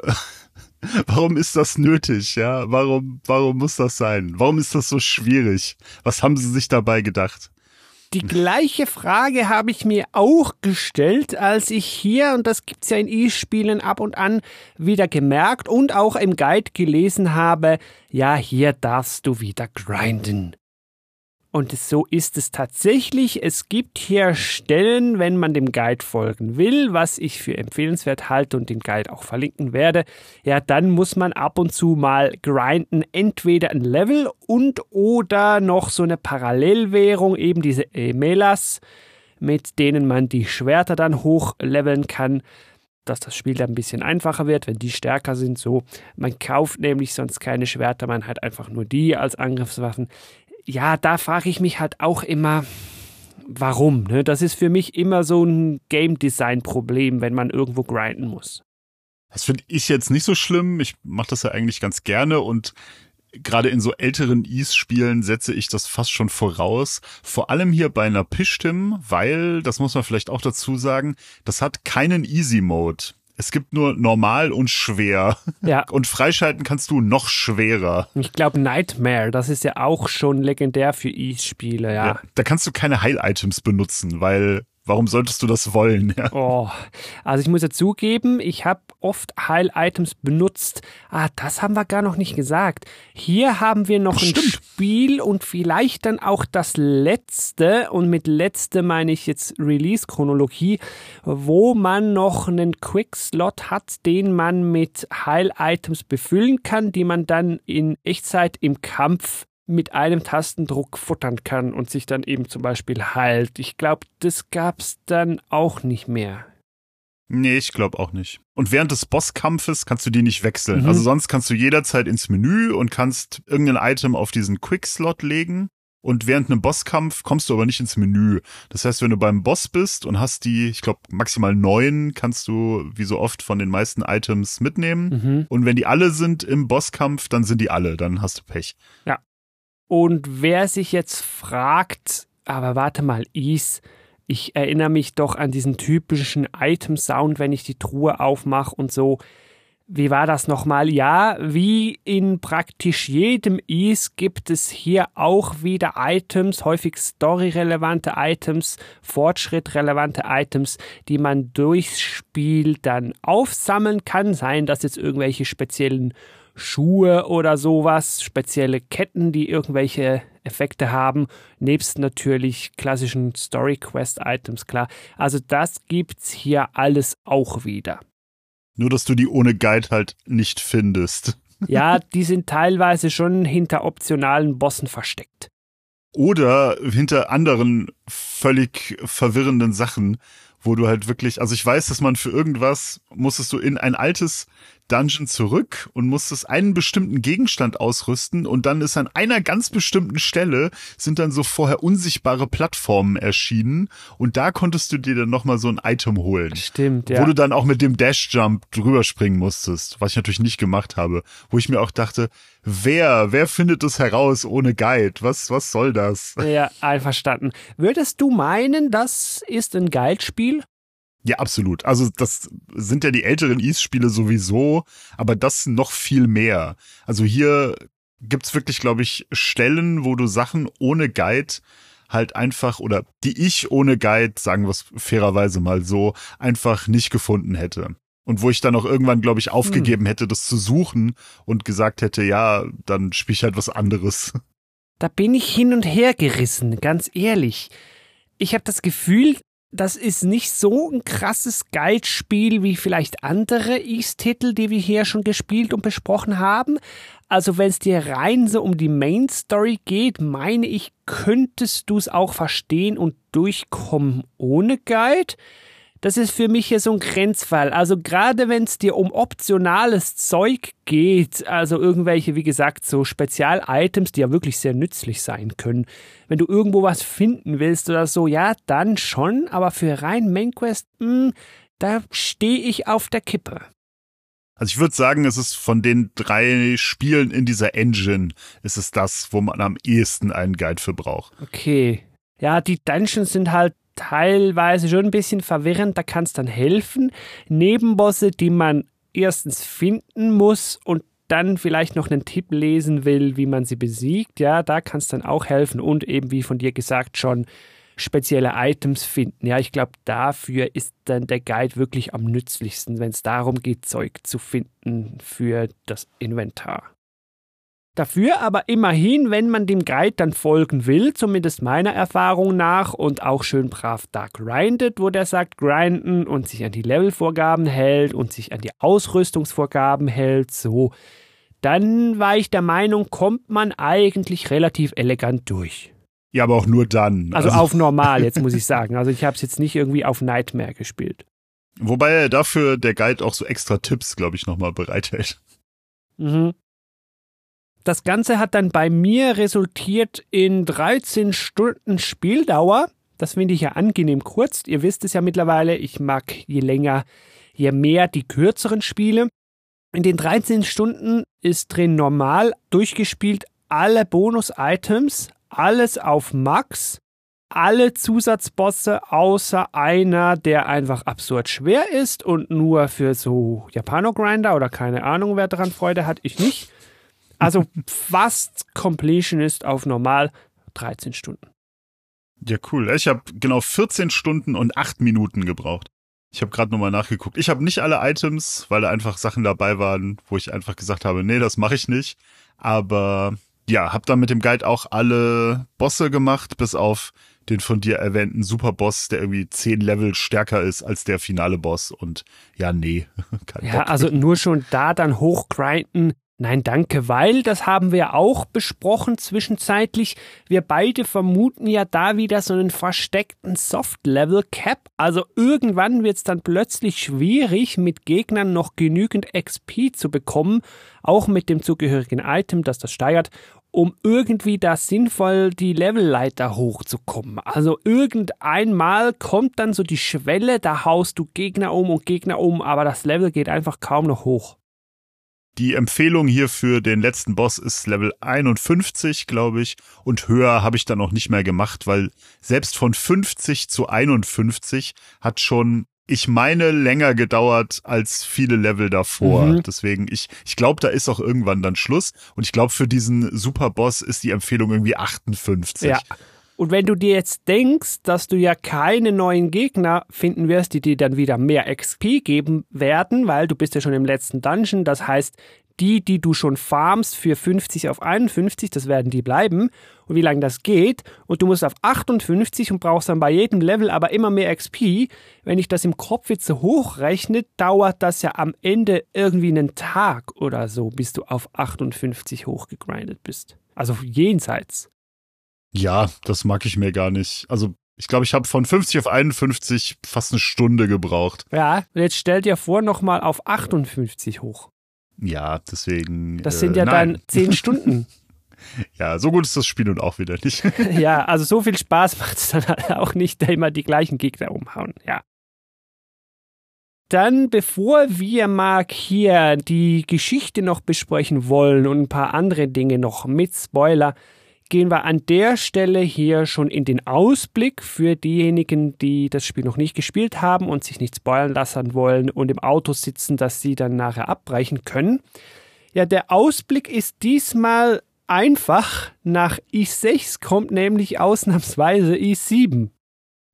warum ist das nötig? Ja, warum, warum muss das sein? Warum ist das so schwierig? Was haben sie sich dabei gedacht? Die gleiche Frage habe ich mir auch gestellt, als ich hier, und das gibt's ja in E-Spielen ab und an, wieder gemerkt und auch im Guide gelesen habe, ja, hier darfst du wieder grinden. Und so ist es tatsächlich. Es gibt hier Stellen, wenn man dem Guide folgen will, was ich für empfehlenswert halte und den Guide auch verlinken werde. Ja, dann muss man ab und zu mal grinden, entweder ein Level und oder noch so eine Parallelwährung, eben diese Emelas, mit denen man die Schwerter dann hochleveln kann dass das Spiel dann ein bisschen einfacher wird, wenn die stärker sind. So, man kauft nämlich sonst keine Schwerter, man hat einfach nur die als Angriffswaffen ja, da frage ich mich halt auch immer, warum. Ne? Das ist für mich immer so ein Game Design Problem, wenn man irgendwo grinden muss. Das finde ich jetzt nicht so schlimm. Ich mache das ja eigentlich ganz gerne und gerade in so älteren Ease-Spielen setze ich das fast schon voraus. Vor allem hier bei einer Pishtim, weil, das muss man vielleicht auch dazu sagen, das hat keinen Easy-Mode. Es gibt nur normal und schwer. Ja. Und freischalten kannst du noch schwerer. Ich glaube, Nightmare, das ist ja auch schon legendär für E-Spiele, ja. ja. Da kannst du keine Heil-Items benutzen, weil Warum solltest du das wollen? Ja. Oh, also ich muss ja zugeben, ich habe oft Heil-Items benutzt. Ah, das haben wir gar noch nicht gesagt. Hier haben wir noch Ach, ein stimmt. Spiel und vielleicht dann auch das letzte, und mit letzte meine ich jetzt Release-Chronologie, wo man noch einen Quick-Slot hat, den man mit Heil-Items befüllen kann, die man dann in Echtzeit im Kampf mit einem Tastendruck futtern kann und sich dann eben zum Beispiel heilt. Ich glaube, das gab's dann auch nicht mehr. Nee, ich glaube auch nicht. Und während des Bosskampfes kannst du die nicht wechseln. Mhm. Also sonst kannst du jederzeit ins Menü und kannst irgendein Item auf diesen Quick-Slot legen. Und während einem Bosskampf kommst du aber nicht ins Menü. Das heißt, wenn du beim Boss bist und hast die, ich glaube, maximal neun, kannst du wie so oft von den meisten Items mitnehmen. Mhm. Und wenn die alle sind im Bosskampf, dann sind die alle, dann hast du Pech. Und wer sich jetzt fragt, aber warte mal, Is, ich erinnere mich doch an diesen typischen Item-Sound, wenn ich die Truhe aufmache und so. Wie war das nochmal? Ja, wie in praktisch jedem Is gibt es hier auch wieder Items, häufig storyrelevante Items, fortschrittrelevante Items, die man durchs Spiel dann aufsammeln kann. Seien das jetzt irgendwelche speziellen Schuhe oder sowas, spezielle Ketten, die irgendwelche Effekte haben, nebst natürlich klassischen Story Quest Items, klar. Also das gibt's hier alles auch wieder. Nur, dass du die ohne Guide halt nicht findest. Ja, die sind teilweise schon hinter optionalen Bossen versteckt. Oder hinter anderen völlig verwirrenden Sachen, wo du halt wirklich, also ich weiß, dass man für irgendwas musstest du in ein altes Dungeon zurück und musstest einen bestimmten Gegenstand ausrüsten und dann ist an einer ganz bestimmten Stelle sind dann so vorher unsichtbare Plattformen erschienen und da konntest du dir dann nochmal so ein Item holen. Stimmt, ja. Wo du dann auch mit dem Dash Jump drüber springen musstest, was ich natürlich nicht gemacht habe, wo ich mir auch dachte, wer, wer findet es heraus ohne Guide? Was, was soll das? Ja, einverstanden. Würdest du meinen, das ist ein Guide-Spiel? Ja, absolut. Also das sind ja die älteren Ease-Spiele sowieso, aber das noch viel mehr. Also hier gibt's wirklich, glaube ich, Stellen, wo du Sachen ohne Guide halt einfach oder die ich ohne Guide, sagen wir es fairerweise mal so, einfach nicht gefunden hätte. Und wo ich dann auch irgendwann, glaube ich, aufgegeben hm. hätte, das zu suchen und gesagt hätte, ja, dann spiel ich halt was anderes. Da bin ich hin und her gerissen, ganz ehrlich. Ich habe das Gefühl, das ist nicht so ein krasses Guide-Spiel wie vielleicht andere East-Titel, die wir hier schon gespielt und besprochen haben. Also wenn es dir rein so um die Main-Story geht, meine ich, könntest du es auch verstehen und durchkommen ohne Guide das ist für mich hier so ein Grenzfall. Also gerade wenn es dir um optionales Zeug geht, also irgendwelche, wie gesagt, so Spezial-Items, die ja wirklich sehr nützlich sein können. Wenn du irgendwo was finden willst oder so, ja, dann schon, aber für rein Main Quest, mh, hm, da stehe ich auf der Kippe. Also ich würde sagen, es ist von den drei Spielen in dieser Engine, ist es das, wo man am ehesten einen Guide für braucht. Okay. Ja, die Dungeons sind halt teilweise schon ein bisschen verwirrend, da kann es dann helfen. Nebenbosse, die man erstens finden muss und dann vielleicht noch einen Tipp lesen will, wie man sie besiegt, ja, da kann es dann auch helfen und eben wie von dir gesagt schon spezielle Items finden. Ja, ich glaube, dafür ist dann der Guide wirklich am nützlichsten, wenn es darum geht, Zeug zu finden für das Inventar. Dafür aber immerhin, wenn man dem Guide dann folgen will, zumindest meiner Erfahrung nach, und auch schön brav da grindet, wo der sagt, grinden und sich an die Levelvorgaben hält und sich an die Ausrüstungsvorgaben hält, so, dann war ich der Meinung, kommt man eigentlich relativ elegant durch. Ja, aber auch nur dann. Also, also auf normal, jetzt muss ich sagen. Also ich habe es jetzt nicht irgendwie auf Nightmare gespielt. Wobei er dafür der Guide auch so extra Tipps, glaube ich, nochmal bereithält. Mhm. Das Ganze hat dann bei mir resultiert in 13 Stunden Spieldauer. Das finde ich ja angenehm kurz. Ihr wisst es ja mittlerweile, ich mag je länger, je mehr die kürzeren Spiele. In den 13 Stunden ist drin normal durchgespielt alle Bonus-Items, alles auf Max, alle Zusatzbosse außer einer, der einfach absurd schwer ist und nur für so Japano-Grinder oder keine Ahnung, wer daran Freude hat, ich nicht. Also fast Completion ist auf normal 13 Stunden. Ja, cool. Ich habe genau 14 Stunden und 8 Minuten gebraucht. Ich habe gerade nochmal nachgeguckt. Ich habe nicht alle Items, weil da einfach Sachen dabei waren, wo ich einfach gesagt habe, nee, das mache ich nicht. Aber ja, habe dann mit dem Guide auch alle Bosse gemacht, bis auf den von dir erwähnten Superboss, der irgendwie zehn Level stärker ist als der finale Boss. Und ja, nee. ja, Bock. also nur schon da dann hochgrinden, Nein, danke, weil das haben wir auch besprochen zwischenzeitlich. Wir beide vermuten ja da wieder so einen versteckten Soft-Level-Cap. Also irgendwann wird es dann plötzlich schwierig, mit Gegnern noch genügend XP zu bekommen, auch mit dem zugehörigen Item, das das steigert, um irgendwie da sinnvoll die Levelleiter hochzukommen. Also irgendeinmal kommt dann so die Schwelle, da haust du Gegner um und Gegner um, aber das Level geht einfach kaum noch hoch. Die Empfehlung hier für den letzten Boss ist Level 51, glaube ich. Und höher habe ich dann auch nicht mehr gemacht, weil selbst von 50 zu 51 hat schon, ich meine, länger gedauert als viele Level davor. Mhm. Deswegen, ich, ich glaube, da ist auch irgendwann dann Schluss. Und ich glaube, für diesen Superboss ist die Empfehlung irgendwie 58. Ja. Und wenn du dir jetzt denkst, dass du ja keine neuen Gegner finden wirst, die dir dann wieder mehr XP geben werden, weil du bist ja schon im letzten Dungeon, das heißt, die, die du schon farmst für 50 auf 51, das werden die bleiben. Und wie lange das geht. Und du musst auf 58 und brauchst dann bei jedem Level aber immer mehr XP. Wenn ich das im Kopf jetzt so hochrechne, dauert das ja am Ende irgendwie einen Tag oder so, bis du auf 58 hochgegrindet bist. Also jenseits. Ja, das mag ich mir gar nicht. Also ich glaube, ich habe von 50 auf 51 fast eine Stunde gebraucht. Ja, und jetzt stell dir vor, nochmal auf 58 hoch. Ja, deswegen. Das sind ja äh, dann nein. zehn Stunden. Ja, so gut ist das Spiel nun auch wieder nicht. ja, also so viel Spaß macht es dann halt auch nicht, da immer die gleichen Gegner umhauen. Ja. Dann, bevor wir, Marc, hier die Geschichte noch besprechen wollen und ein paar andere Dinge noch mit Spoiler, gehen wir an der Stelle hier schon in den Ausblick für diejenigen, die das Spiel noch nicht gespielt haben und sich nicht spoilern lassen wollen und im Auto sitzen, dass sie dann nachher abbrechen können. Ja, der Ausblick ist diesmal einfach. Nach i6 kommt nämlich ausnahmsweise i7.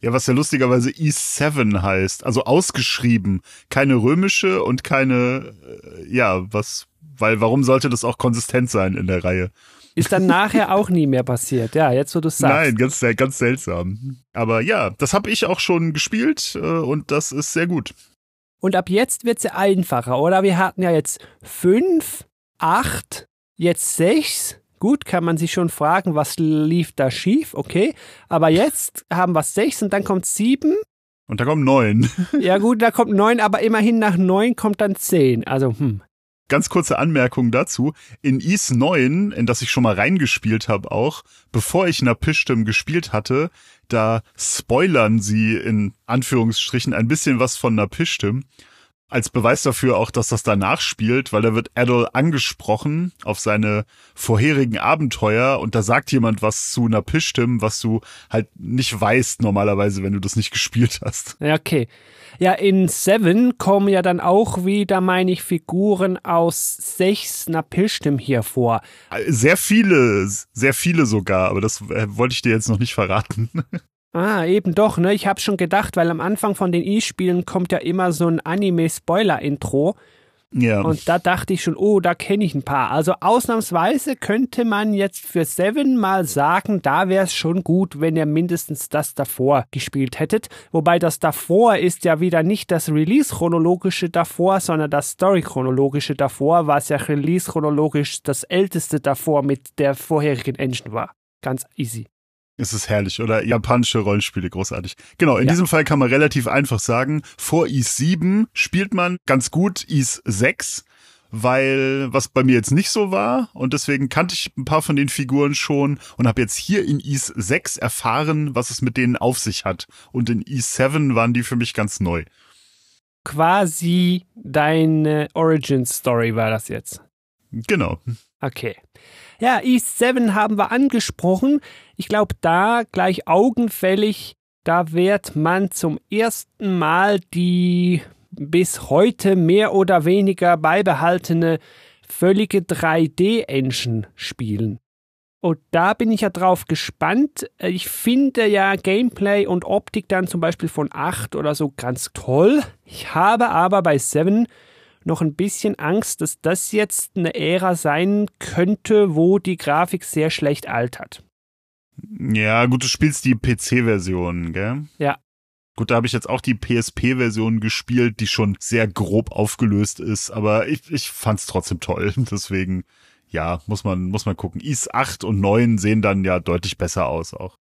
Ja, was ja lustigerweise E7 heißt, also ausgeschrieben, keine römische und keine, äh, ja, was, weil warum sollte das auch konsistent sein in der Reihe? Ist dann nachher auch nie mehr passiert. Ja, jetzt wo du sagst. Nein, ganz, ganz seltsam. Aber ja, das habe ich auch schon gespielt äh, und das ist sehr gut. Und ab jetzt wird es ja einfacher, oder? Wir hatten ja jetzt fünf, acht, jetzt sechs. Gut, kann man sich schon fragen, was lief da schief, okay. Aber jetzt haben wir sechs und dann kommt sieben. Und da kommen neun. Ja gut, da kommt neun, aber immerhin nach neun kommt dann zehn. Also, hm. Ganz kurze Anmerkung dazu. In Is 9, in das ich schon mal reingespielt habe auch, bevor ich Napishtim gespielt hatte, da spoilern sie in Anführungsstrichen ein bisschen was von Napishtim. Als Beweis dafür auch, dass das danach spielt, weil da wird Adol angesprochen auf seine vorherigen Abenteuer und da sagt jemand was zu Napishtim, was du halt nicht weißt normalerweise, wenn du das nicht gespielt hast. Ja, okay. Ja, in Seven kommen ja dann auch wieder, meine ich, Figuren aus sechs Napishtim hier vor. Sehr viele, sehr viele sogar, aber das äh, wollte ich dir jetzt noch nicht verraten. Ah, eben doch, ne? Ich hab schon gedacht, weil am Anfang von den E-Spielen kommt ja immer so ein Anime-Spoiler-Intro. Ja. Und da dachte ich schon, oh, da kenne ich ein paar. Also ausnahmsweise könnte man jetzt für Seven mal sagen, da wäre es schon gut, wenn ihr mindestens das davor gespielt hättet. Wobei das davor ist ja wieder nicht das Release-chronologische davor, sondern das Story-chronologische davor, was ja Release-chronologisch das älteste davor mit der vorherigen Engine war. Ganz easy. Es ist herrlich, oder? Japanische Rollenspiele, großartig. Genau, in Ja. diesem Fall kann man relativ einfach sagen, vor Is 7 spielt man ganz gut Is 6, weil was bei mir jetzt nicht so war und deswegen kannte ich ein paar von den Figuren schon und habe jetzt hier in Is 6 erfahren, was es mit denen auf sich hat. Und in Is 7 waren die für mich ganz neu. Quasi deine Origin-Story war das jetzt. Genau. Okay. Ja, E7 haben wir angesprochen. Ich glaube, da gleich augenfällig, da wird man zum ersten Mal die bis heute mehr oder weniger beibehaltene völlige 3D-Engine spielen. Und da bin ich ja drauf gespannt. Ich finde ja Gameplay und Optik dann zum Beispiel von 8 oder so ganz toll. Ich habe aber bei 7 noch ein bisschen Angst, dass das jetzt eine Ära sein könnte, wo die Grafik sehr schlecht altert. Ja, gut, du spielst die PC-Version, gell? Ja. Gut, da habe ich jetzt auch die PSP-Version gespielt, die schon sehr grob aufgelöst ist, aber ich, ich fand's trotzdem toll. Deswegen, ja, muss man, muss man gucken. Is 8 und 9 sehen dann ja deutlich besser aus auch.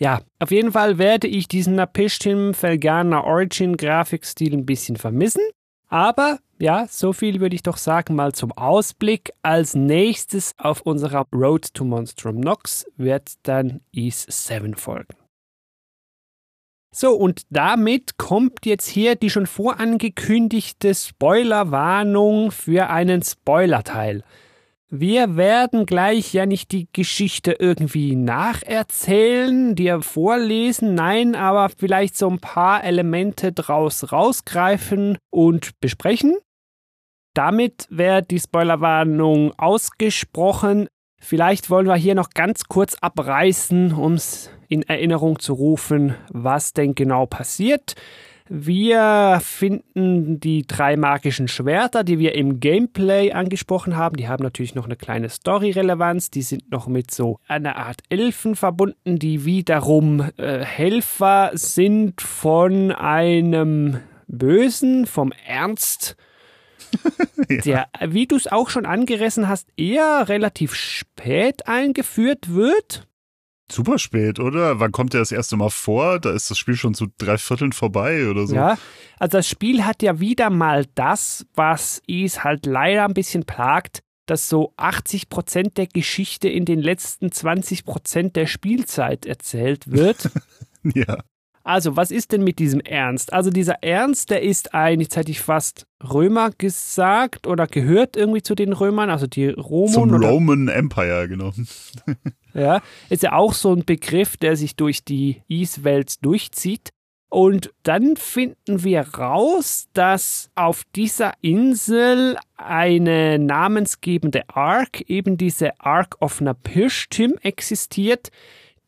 Ja, auf jeden Fall werde ich diesen Napishtim Felgana Origin Grafikstil ein bisschen vermissen. Aber ja, so viel würde ich doch sagen mal zum Ausblick. Als nächstes auf unserer Road to Monstrum Nox wird dann Is 7 folgen. So, und damit kommt jetzt hier die schon vorangekündigte Spoilerwarnung für einen Spoilerteil. Wir werden gleich ja nicht die Geschichte irgendwie nacherzählen, dir vorlesen, nein, aber vielleicht so ein paar Elemente draus rausgreifen und besprechen. Damit wäre die Spoilerwarnung ausgesprochen. Vielleicht wollen wir hier noch ganz kurz abreißen, um es in Erinnerung zu rufen, was denn genau passiert. Wir finden die drei magischen Schwerter, die wir im Gameplay angesprochen haben. Die haben natürlich noch eine kleine Story-Relevanz. Die sind noch mit so einer Art Elfen verbunden, die wiederum äh, Helfer sind von einem Bösen, vom Ernst, der, wie du es auch schon angerissen hast, eher relativ spät eingeführt wird. Super spät, oder? Wann kommt der das erste Mal vor? Da ist das Spiel schon zu drei Vierteln vorbei oder so. Ja, also das Spiel hat ja wieder mal das, was es halt leider ein bisschen plagt, dass so 80 Prozent der Geschichte in den letzten 20 Prozent der Spielzeit erzählt wird. ja. Also, was ist denn mit diesem Ernst? Also, dieser Ernst, der ist ein, jetzt hätte ich fast Römer gesagt oder gehört irgendwie zu den Römern, also die Roman. Zum Roman Empire, genau. ja, ist ja auch so ein Begriff, der sich durch die Ease-Welt durchzieht. Und dann finden wir raus, dass auf dieser Insel eine namensgebende Ark, eben diese Ark of Napishtim existiert,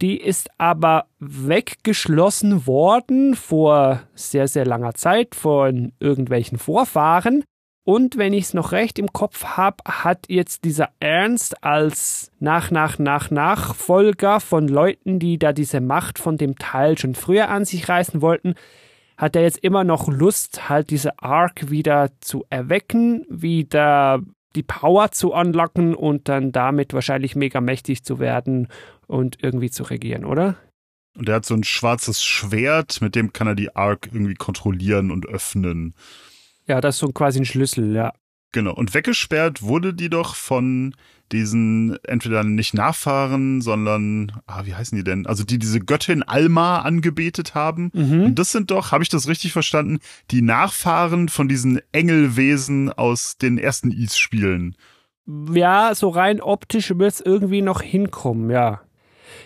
die ist aber weggeschlossen worden vor sehr, sehr langer Zeit von irgendwelchen Vorfahren. Und wenn ich es noch recht im Kopf habe, hat jetzt dieser Ernst als nach, nach, nach, Nachfolger von Leuten, die da diese Macht von dem Teil schon früher an sich reißen wollten, hat er jetzt immer noch Lust, halt diese Arc wieder zu erwecken, wieder die Power zu unlocken und dann damit wahrscheinlich mega mächtig zu werden und irgendwie zu regieren, oder? Und er hat so ein schwarzes Schwert, mit dem kann er die Ark irgendwie kontrollieren und öffnen. Ja, das ist so quasi ein Schlüssel, ja. Genau. Und weggesperrt wurde die doch von diesen entweder nicht Nachfahren, sondern, ah, wie heißen die denn? Also die diese Göttin Alma angebetet haben. Mhm. Und das sind doch, habe ich das richtig verstanden, die Nachfahren von diesen Engelwesen aus den ersten Is-Spielen. Ja, so rein optisch wird es irgendwie noch hinkommen, ja.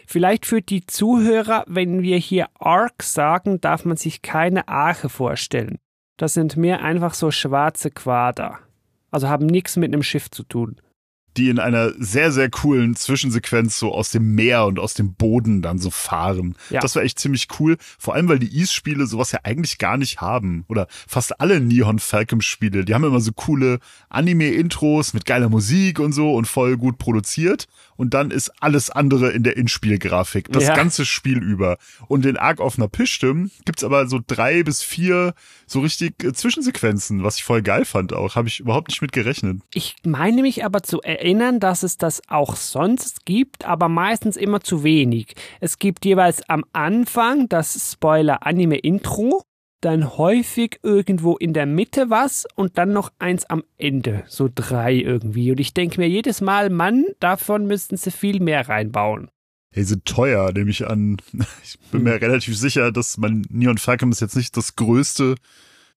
Vielleicht für die Zuhörer, wenn wir hier Ark sagen, darf man sich keine Arche vorstellen. Das sind mehr einfach so schwarze Quader. Also haben nichts mit einem Schiff zu tun die in einer sehr, sehr coolen Zwischensequenz so aus dem Meer und aus dem Boden dann so fahren. Ja. Das war echt ziemlich cool. Vor allem, weil die Ease-Spiele sowas ja eigentlich gar nicht haben. Oder fast alle Neon Falcon-Spiele. Die haben immer so coole Anime-Intros mit geiler Musik und so und voll gut produziert und dann ist alles andere in der Inspielgrafik. Das ja. ganze Spiel über. Und in Arc of Napishtim gibt's aber so drei bis vier so richtig äh, Zwischensequenzen, was ich voll geil fand auch. Habe ich überhaupt nicht mit gerechnet. Ich meine mich aber zu erinnern, dass es das auch sonst gibt, aber meistens immer zu wenig. Es gibt jeweils am Anfang das Spoiler-Anime-Intro dann häufig irgendwo in der Mitte was und dann noch eins am Ende, so drei irgendwie. Und ich denke mir jedes Mal, Mann, davon müssten sie viel mehr reinbauen. Hey, sind teuer, nehme ich an. Ich bin mir hm. relativ sicher, dass man Neon Falcon ist jetzt nicht das größte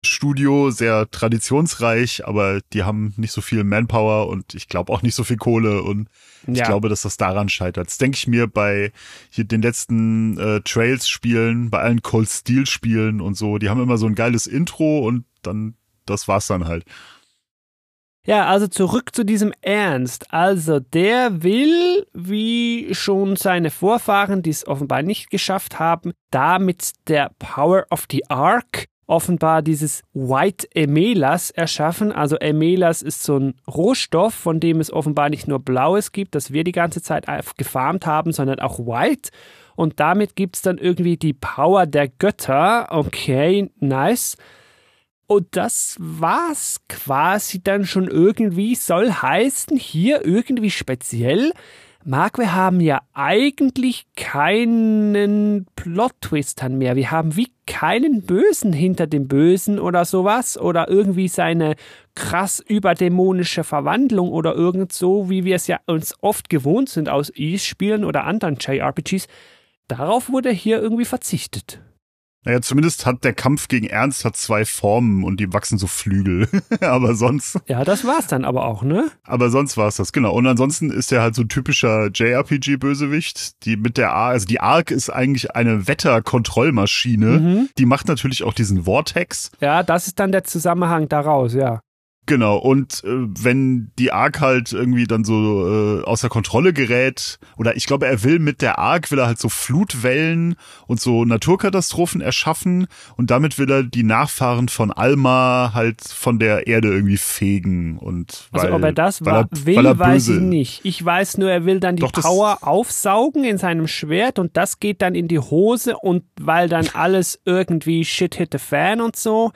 Studio, sehr traditionsreich, aber die haben nicht so viel Manpower und ich glaube auch nicht so viel Kohle und ja. ich glaube, dass das daran scheitert. Das denke ich mir bei hier den letzten äh, Trails-Spielen, bei allen Cold Steel-Spielen und so. Die haben immer so ein geiles Intro und dann, das war's dann halt. Ja, also zurück zu diesem Ernst. Also der will, wie schon seine Vorfahren, die es offenbar nicht geschafft haben, da mit der Power of the Ark offenbar dieses White Emelas erschaffen. Also Emelas ist so ein Rohstoff, von dem es offenbar nicht nur Blaues gibt, das wir die ganze Zeit gefarmt haben, sondern auch White. Und damit gibt es dann irgendwie die Power der Götter. Okay, nice. Und das war's quasi dann schon irgendwie, soll heißen, hier irgendwie speziell, Marc, wir haben ja eigentlich keinen Plot-Twistern mehr. Wir haben wie keinen Bösen hinter dem Bösen oder sowas oder irgendwie seine krass überdämonische Verwandlung oder irgend so, wie wir es ja uns oft gewohnt sind aus E-Spielen oder anderen JRPGs. Darauf wurde hier irgendwie verzichtet. Naja, zumindest hat der Kampf gegen Ernst hat zwei Formen und die wachsen so Flügel. aber sonst. Ja, das war's dann aber auch, ne? Aber sonst war's das, genau. Und ansonsten ist er halt so ein typischer JRPG-Bösewicht, die mit der Arc, also die Arc ist eigentlich eine Wetterkontrollmaschine. Mhm. Die macht natürlich auch diesen Vortex. Ja, das ist dann der Zusammenhang daraus, ja. Genau, und äh, wenn die Ark halt irgendwie dann so äh, außer Kontrolle gerät, oder ich glaube, er will mit der Ark, will er halt so Flutwellen und so Naturkatastrophen erschaffen und damit will er die Nachfahren von Alma halt von der Erde irgendwie fegen und Also ob er das weil er, will, er weiß ich nicht. Ich weiß nur, er will dann die Doch, Power aufsaugen in seinem Schwert und das geht dann in die Hose und weil dann alles irgendwie shit hit the fan und so,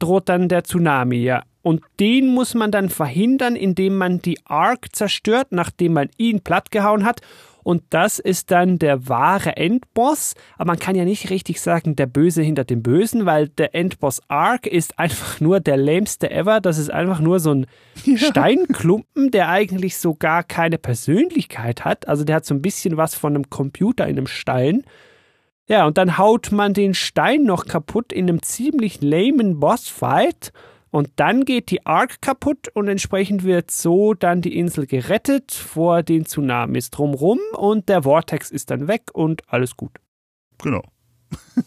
droht dann der Tsunami, ja. Und den muss man dann verhindern, indem man die Ark zerstört, nachdem man ihn plattgehauen hat. Und das ist dann der wahre Endboss. Aber man kann ja nicht richtig sagen, der Böse hinter dem Bösen, weil der Endboss Arc ist einfach nur der lämste ever. Das ist einfach nur so ein ja. Steinklumpen, der eigentlich so gar keine Persönlichkeit hat. Also der hat so ein bisschen was von einem Computer in einem Stein. Ja, und dann haut man den Stein noch kaputt in einem ziemlich lamen Bossfight. Und dann geht die Ark kaputt und entsprechend wird so dann die Insel gerettet vor den Tsunamis drumrum und der Vortex ist dann weg und alles gut. Genau.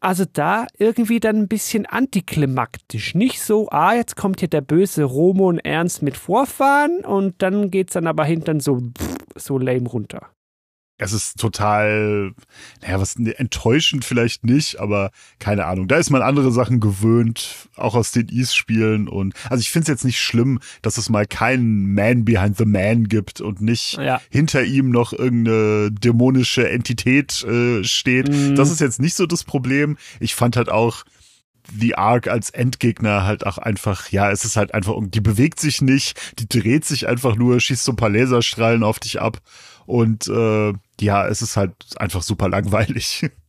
also da irgendwie dann ein bisschen antiklimaktisch. Nicht so, ah, jetzt kommt hier der böse Romon Ernst mit Vorfahren und dann geht's dann aber hinten so, so lame runter es ist total, naja, was enttäuschend vielleicht nicht, aber keine Ahnung. Da ist man andere Sachen gewöhnt, auch aus den East-Spielen und also ich finde es jetzt nicht schlimm, dass es mal keinen Man behind the Man gibt und nicht ja. hinter ihm noch irgendeine dämonische Entität äh, steht. Mhm. Das ist jetzt nicht so das Problem. Ich fand halt auch The Ark als Endgegner halt auch einfach, ja, es ist halt einfach, die bewegt sich nicht, die dreht sich einfach nur, schießt so ein paar Laserstrahlen auf dich ab und äh, ja, es ist halt einfach super langweilig.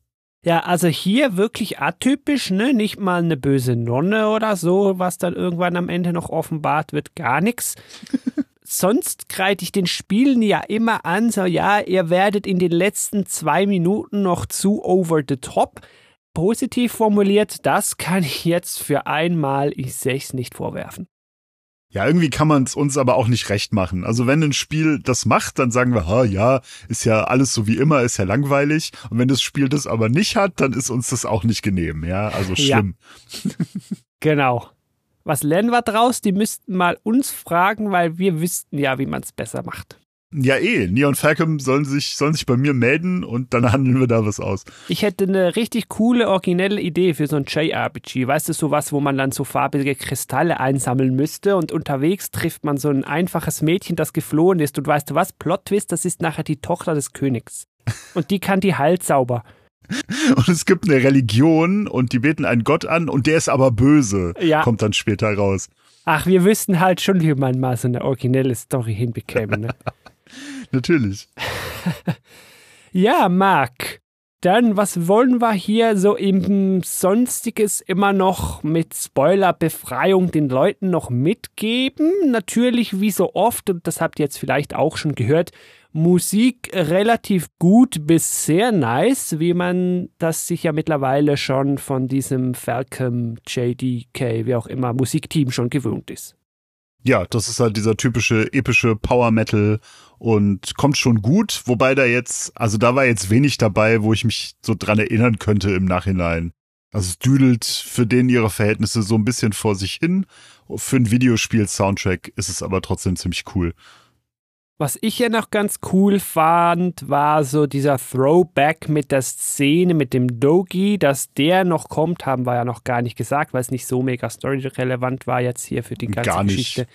Ja, also hier wirklich atypisch, ne? Nicht mal eine böse Nonne oder so, was dann irgendwann am Ende noch offenbart wird, gar nichts. Sonst kreide ich den Spielen ja immer an, so ja, ihr werdet in den letzten zwei Minuten noch zu over the top. Positiv formuliert, das kann ich jetzt für einmal ich sechs nicht vorwerfen. Ja, irgendwie kann man es uns aber auch nicht recht machen. Also wenn ein Spiel das macht, dann sagen wir, ha, ja, ist ja alles so wie immer, ist ja langweilig. Und wenn das Spiel das aber nicht hat, dann ist uns das auch nicht genehm, ja, also schlimm. Ja. genau. Was lernen wir draus? Die müssten mal uns fragen, weil wir wüssten ja, wie man es besser macht. Ja, eh. Neon Falcom sollen sich, sollen sich bei mir melden und dann handeln wir da was aus. Ich hätte eine richtig coole, originelle Idee für so ein JRPG. Weißt du, sowas, wo man dann so farbige Kristalle einsammeln müsste und unterwegs trifft man so ein einfaches Mädchen, das geflohen ist. Und weißt du was? Plot Twist, das ist nachher die Tochter des Königs. Und die kann die halt sauber. Und es gibt eine Religion und die beten einen Gott an und der ist aber böse. Ja. Kommt dann später raus. Ach, wir wüssten halt schon, wie man mal so eine originelle Story hinbekäme. Ne? Natürlich. ja, Marc. Dann, was wollen wir hier so im Sonstiges immer noch mit Spoilerbefreiung den Leuten noch mitgeben? Natürlich, wie so oft, und das habt ihr jetzt vielleicht auch schon gehört, Musik relativ gut bis sehr nice, wie man das sich ja mittlerweile schon von diesem Falcom, JDK, wie auch immer, Musikteam schon gewöhnt ist. Ja, das ist halt dieser typische epische Power Metal und kommt schon gut, wobei da jetzt, also da war jetzt wenig dabei, wo ich mich so dran erinnern könnte im Nachhinein. Also es düdelt für den ihre Verhältnisse so ein bisschen vor sich hin. Für ein Videospiel-Soundtrack ist es aber trotzdem ziemlich cool. Was ich ja noch ganz cool fand, war so dieser Throwback mit der Szene mit dem Dogi, dass der noch kommt, haben wir ja noch gar nicht gesagt, weil es nicht so mega storyrelevant war jetzt hier für die ganze Geschichte.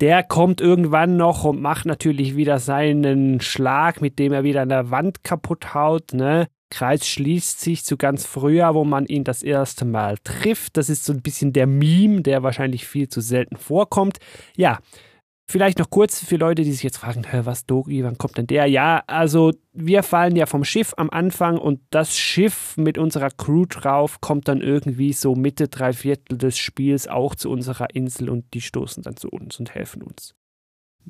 Der kommt irgendwann noch und macht natürlich wieder seinen Schlag, mit dem er wieder an der Wand kaputt haut, ne? Kreis schließt sich zu ganz früher, wo man ihn das erste Mal trifft. Das ist so ein bisschen der Meme, der wahrscheinlich viel zu selten vorkommt. Ja, Vielleicht noch kurz für Leute, die sich jetzt fragen, was Dogi, wann kommt denn der? Ja, also wir fallen ja vom Schiff am Anfang und das Schiff mit unserer Crew drauf kommt dann irgendwie so Mitte, drei Viertel des Spiels auch zu unserer Insel und die stoßen dann zu uns und helfen uns.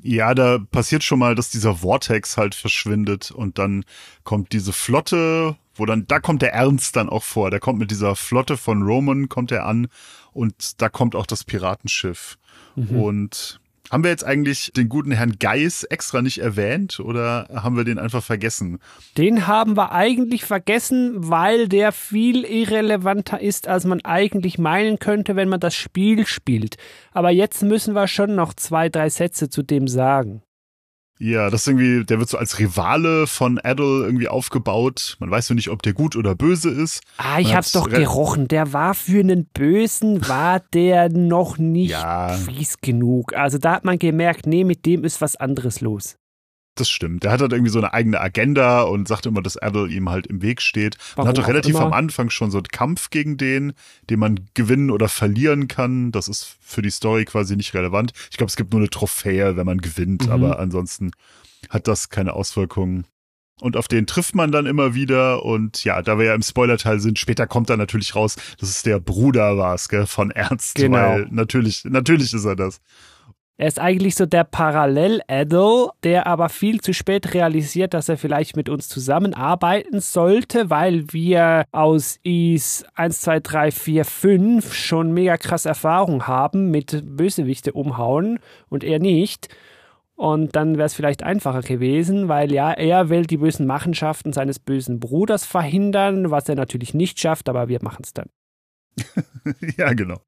Ja, da passiert schon mal, dass dieser Vortex halt verschwindet und dann kommt diese Flotte, wo dann, da kommt der Ernst dann auch vor. Der kommt mit dieser Flotte von Roman, kommt er an und da kommt auch das Piratenschiff. Mhm. Und haben wir jetzt eigentlich den guten Herrn Geis extra nicht erwähnt oder haben wir den einfach vergessen? Den haben wir eigentlich vergessen, weil der viel irrelevanter ist, als man eigentlich meinen könnte, wenn man das Spiel spielt. Aber jetzt müssen wir schon noch zwei, drei Sätze zu dem sagen. Ja, das ist irgendwie, der wird so als Rivale von Adel irgendwie aufgebaut. Man weiß so nicht, ob der gut oder böse ist. Ah, ich hab's doch gerochen. Der war für einen Bösen, war der noch nicht ja. fies genug. Also da hat man gemerkt, nee, mit dem ist was anderes los. Das stimmt. Der hat halt irgendwie so eine eigene Agenda und sagt immer, dass Adel ihm halt im Weg steht. Man hat doch relativ am Anfang schon so einen Kampf gegen den, den man gewinnen oder verlieren kann. Das ist für die Story quasi nicht relevant. Ich glaube, es gibt nur eine Trophäe, wenn man gewinnt, mhm. aber ansonsten hat das keine Auswirkungen. Und auf den trifft man dann immer wieder. Und ja, da wir ja im Spoilerteil sind, später kommt dann natürlich raus, dass es der Bruder war, gell, von Ernst. Genau. Weil natürlich, natürlich ist er das. Er ist eigentlich so der Parallel-Adel, der aber viel zu spät realisiert, dass er vielleicht mit uns zusammenarbeiten sollte, weil wir aus IS 1, 2, 3, 4, 5 schon mega krass Erfahrung haben mit Bösewichte umhauen und er nicht. Und dann wäre es vielleicht einfacher gewesen, weil ja, er will die bösen Machenschaften seines bösen Bruders verhindern, was er natürlich nicht schafft, aber wir machen es dann. ja, genau.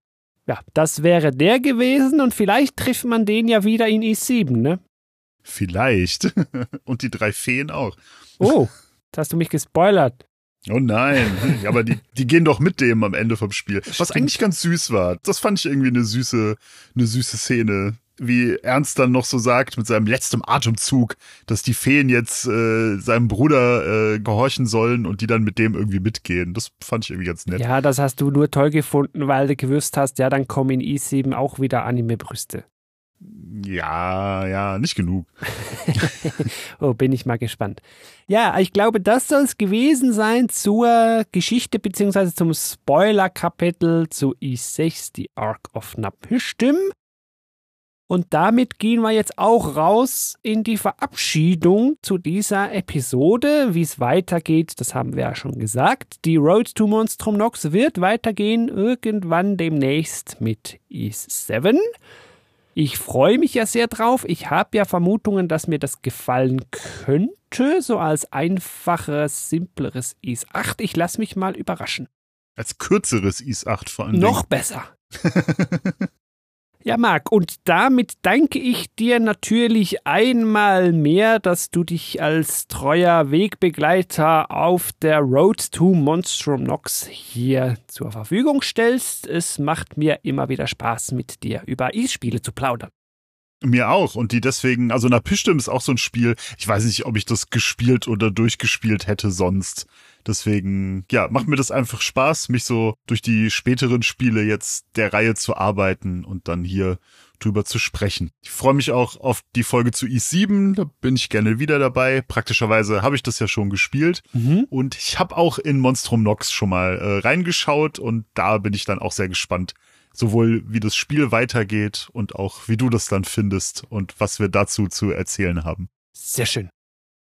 Ja, das wäre der gewesen und vielleicht trifft man den ja wieder in I7, ne? Vielleicht. Und die drei Feen auch. Oh, jetzt hast du mich gespoilert. Oh nein. Aber die, die gehen doch mit dem am Ende vom Spiel. Was Stimmt. eigentlich ganz süß war. Das fand ich irgendwie eine süße, eine süße Szene. Wie Ernst dann noch so sagt mit seinem letzten Atemzug, dass die Feen jetzt äh, seinem Bruder äh, gehorchen sollen und die dann mit dem irgendwie mitgehen. Das fand ich irgendwie ganz nett. Ja, das hast du nur toll gefunden, weil du gewusst hast, ja, dann kommen in i7 auch wieder Anime-Brüste. Ja, ja, nicht genug. Oh, bin ich mal gespannt. Ja, ich glaube, das soll es gewesen sein zur Geschichte beziehungsweise zum Spoiler-Kapitel zu i6, die Ark of Napishtim. Und damit gehen wir jetzt auch raus in die Verabschiedung zu dieser Episode. Wie es weitergeht, das haben wir ja schon gesagt. Die Road to Monstrum Nox wird weitergehen irgendwann demnächst mit Is 7. Ich freue mich ja sehr drauf. Ich habe ja Vermutungen, dass mir das gefallen könnte, so als einfacheres, simpleres Is 8. Ich lasse mich mal überraschen. Als kürzeres Is 8 vor allem. Noch besser. Ja, Marc, und damit danke ich dir natürlich einmal mehr, dass du dich als treuer Wegbegleiter auf der Road to Monstrum Nox hier zur Verfügung stellst. Es macht mir immer wieder Spaß, mit dir über E-Spiele zu plaudern. Mir auch. Und die deswegen, also Napishtim ist auch so ein Spiel. Ich weiß nicht, ob ich das gespielt oder durchgespielt hätte sonst. Deswegen, ja, macht mir das einfach Spaß, mich so durch die späteren Spiele jetzt der Reihe zu arbeiten und dann hier drüber zu sprechen. Ich freue mich auch auf die Folge zu i7, da bin ich gerne wieder dabei. Praktischerweise habe ich das ja schon gespielt Mhm. und ich habe auch in Monstrum Nox schon mal äh, reingeschaut und da bin ich dann auch sehr gespannt, sowohl wie das Spiel weitergeht und auch wie du das dann findest und was wir dazu zu erzählen haben. Sehr schön.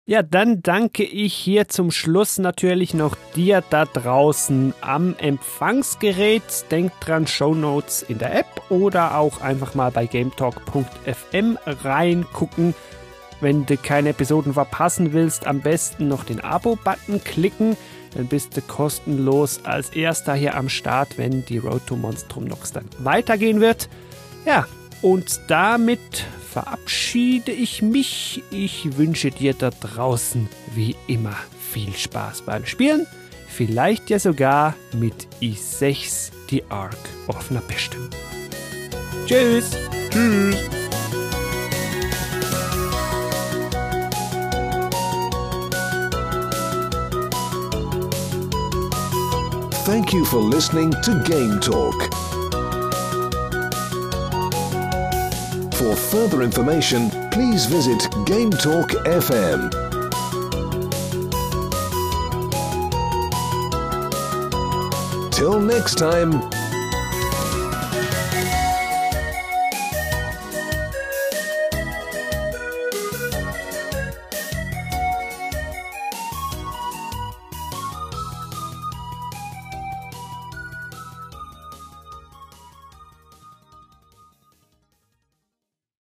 Ja, dann danke ich hier zum Schluss natürlich noch dir da draußen am Empfangsgerät. Denk dran, Shownotes in der App oder auch einfach mal bei gametalk.fm reingucken. Wenn du keine Episoden verpassen willst, am besten noch den Abo-Button klicken. Dann bist du kostenlos als erster hier am Start, wenn die Road to Monstrum Nox dann weitergehen wird. Ja, und damit verabschiede ich mich. Ich wünsche dir da draußen wie immer viel Spaß beim Spielen. Vielleicht ja sogar mit i6, die Ark of Napishtim. Tschüss! Tschüss! Thank you for listening to Game Talk. For further information, please visit Game Talk FM. Till next time,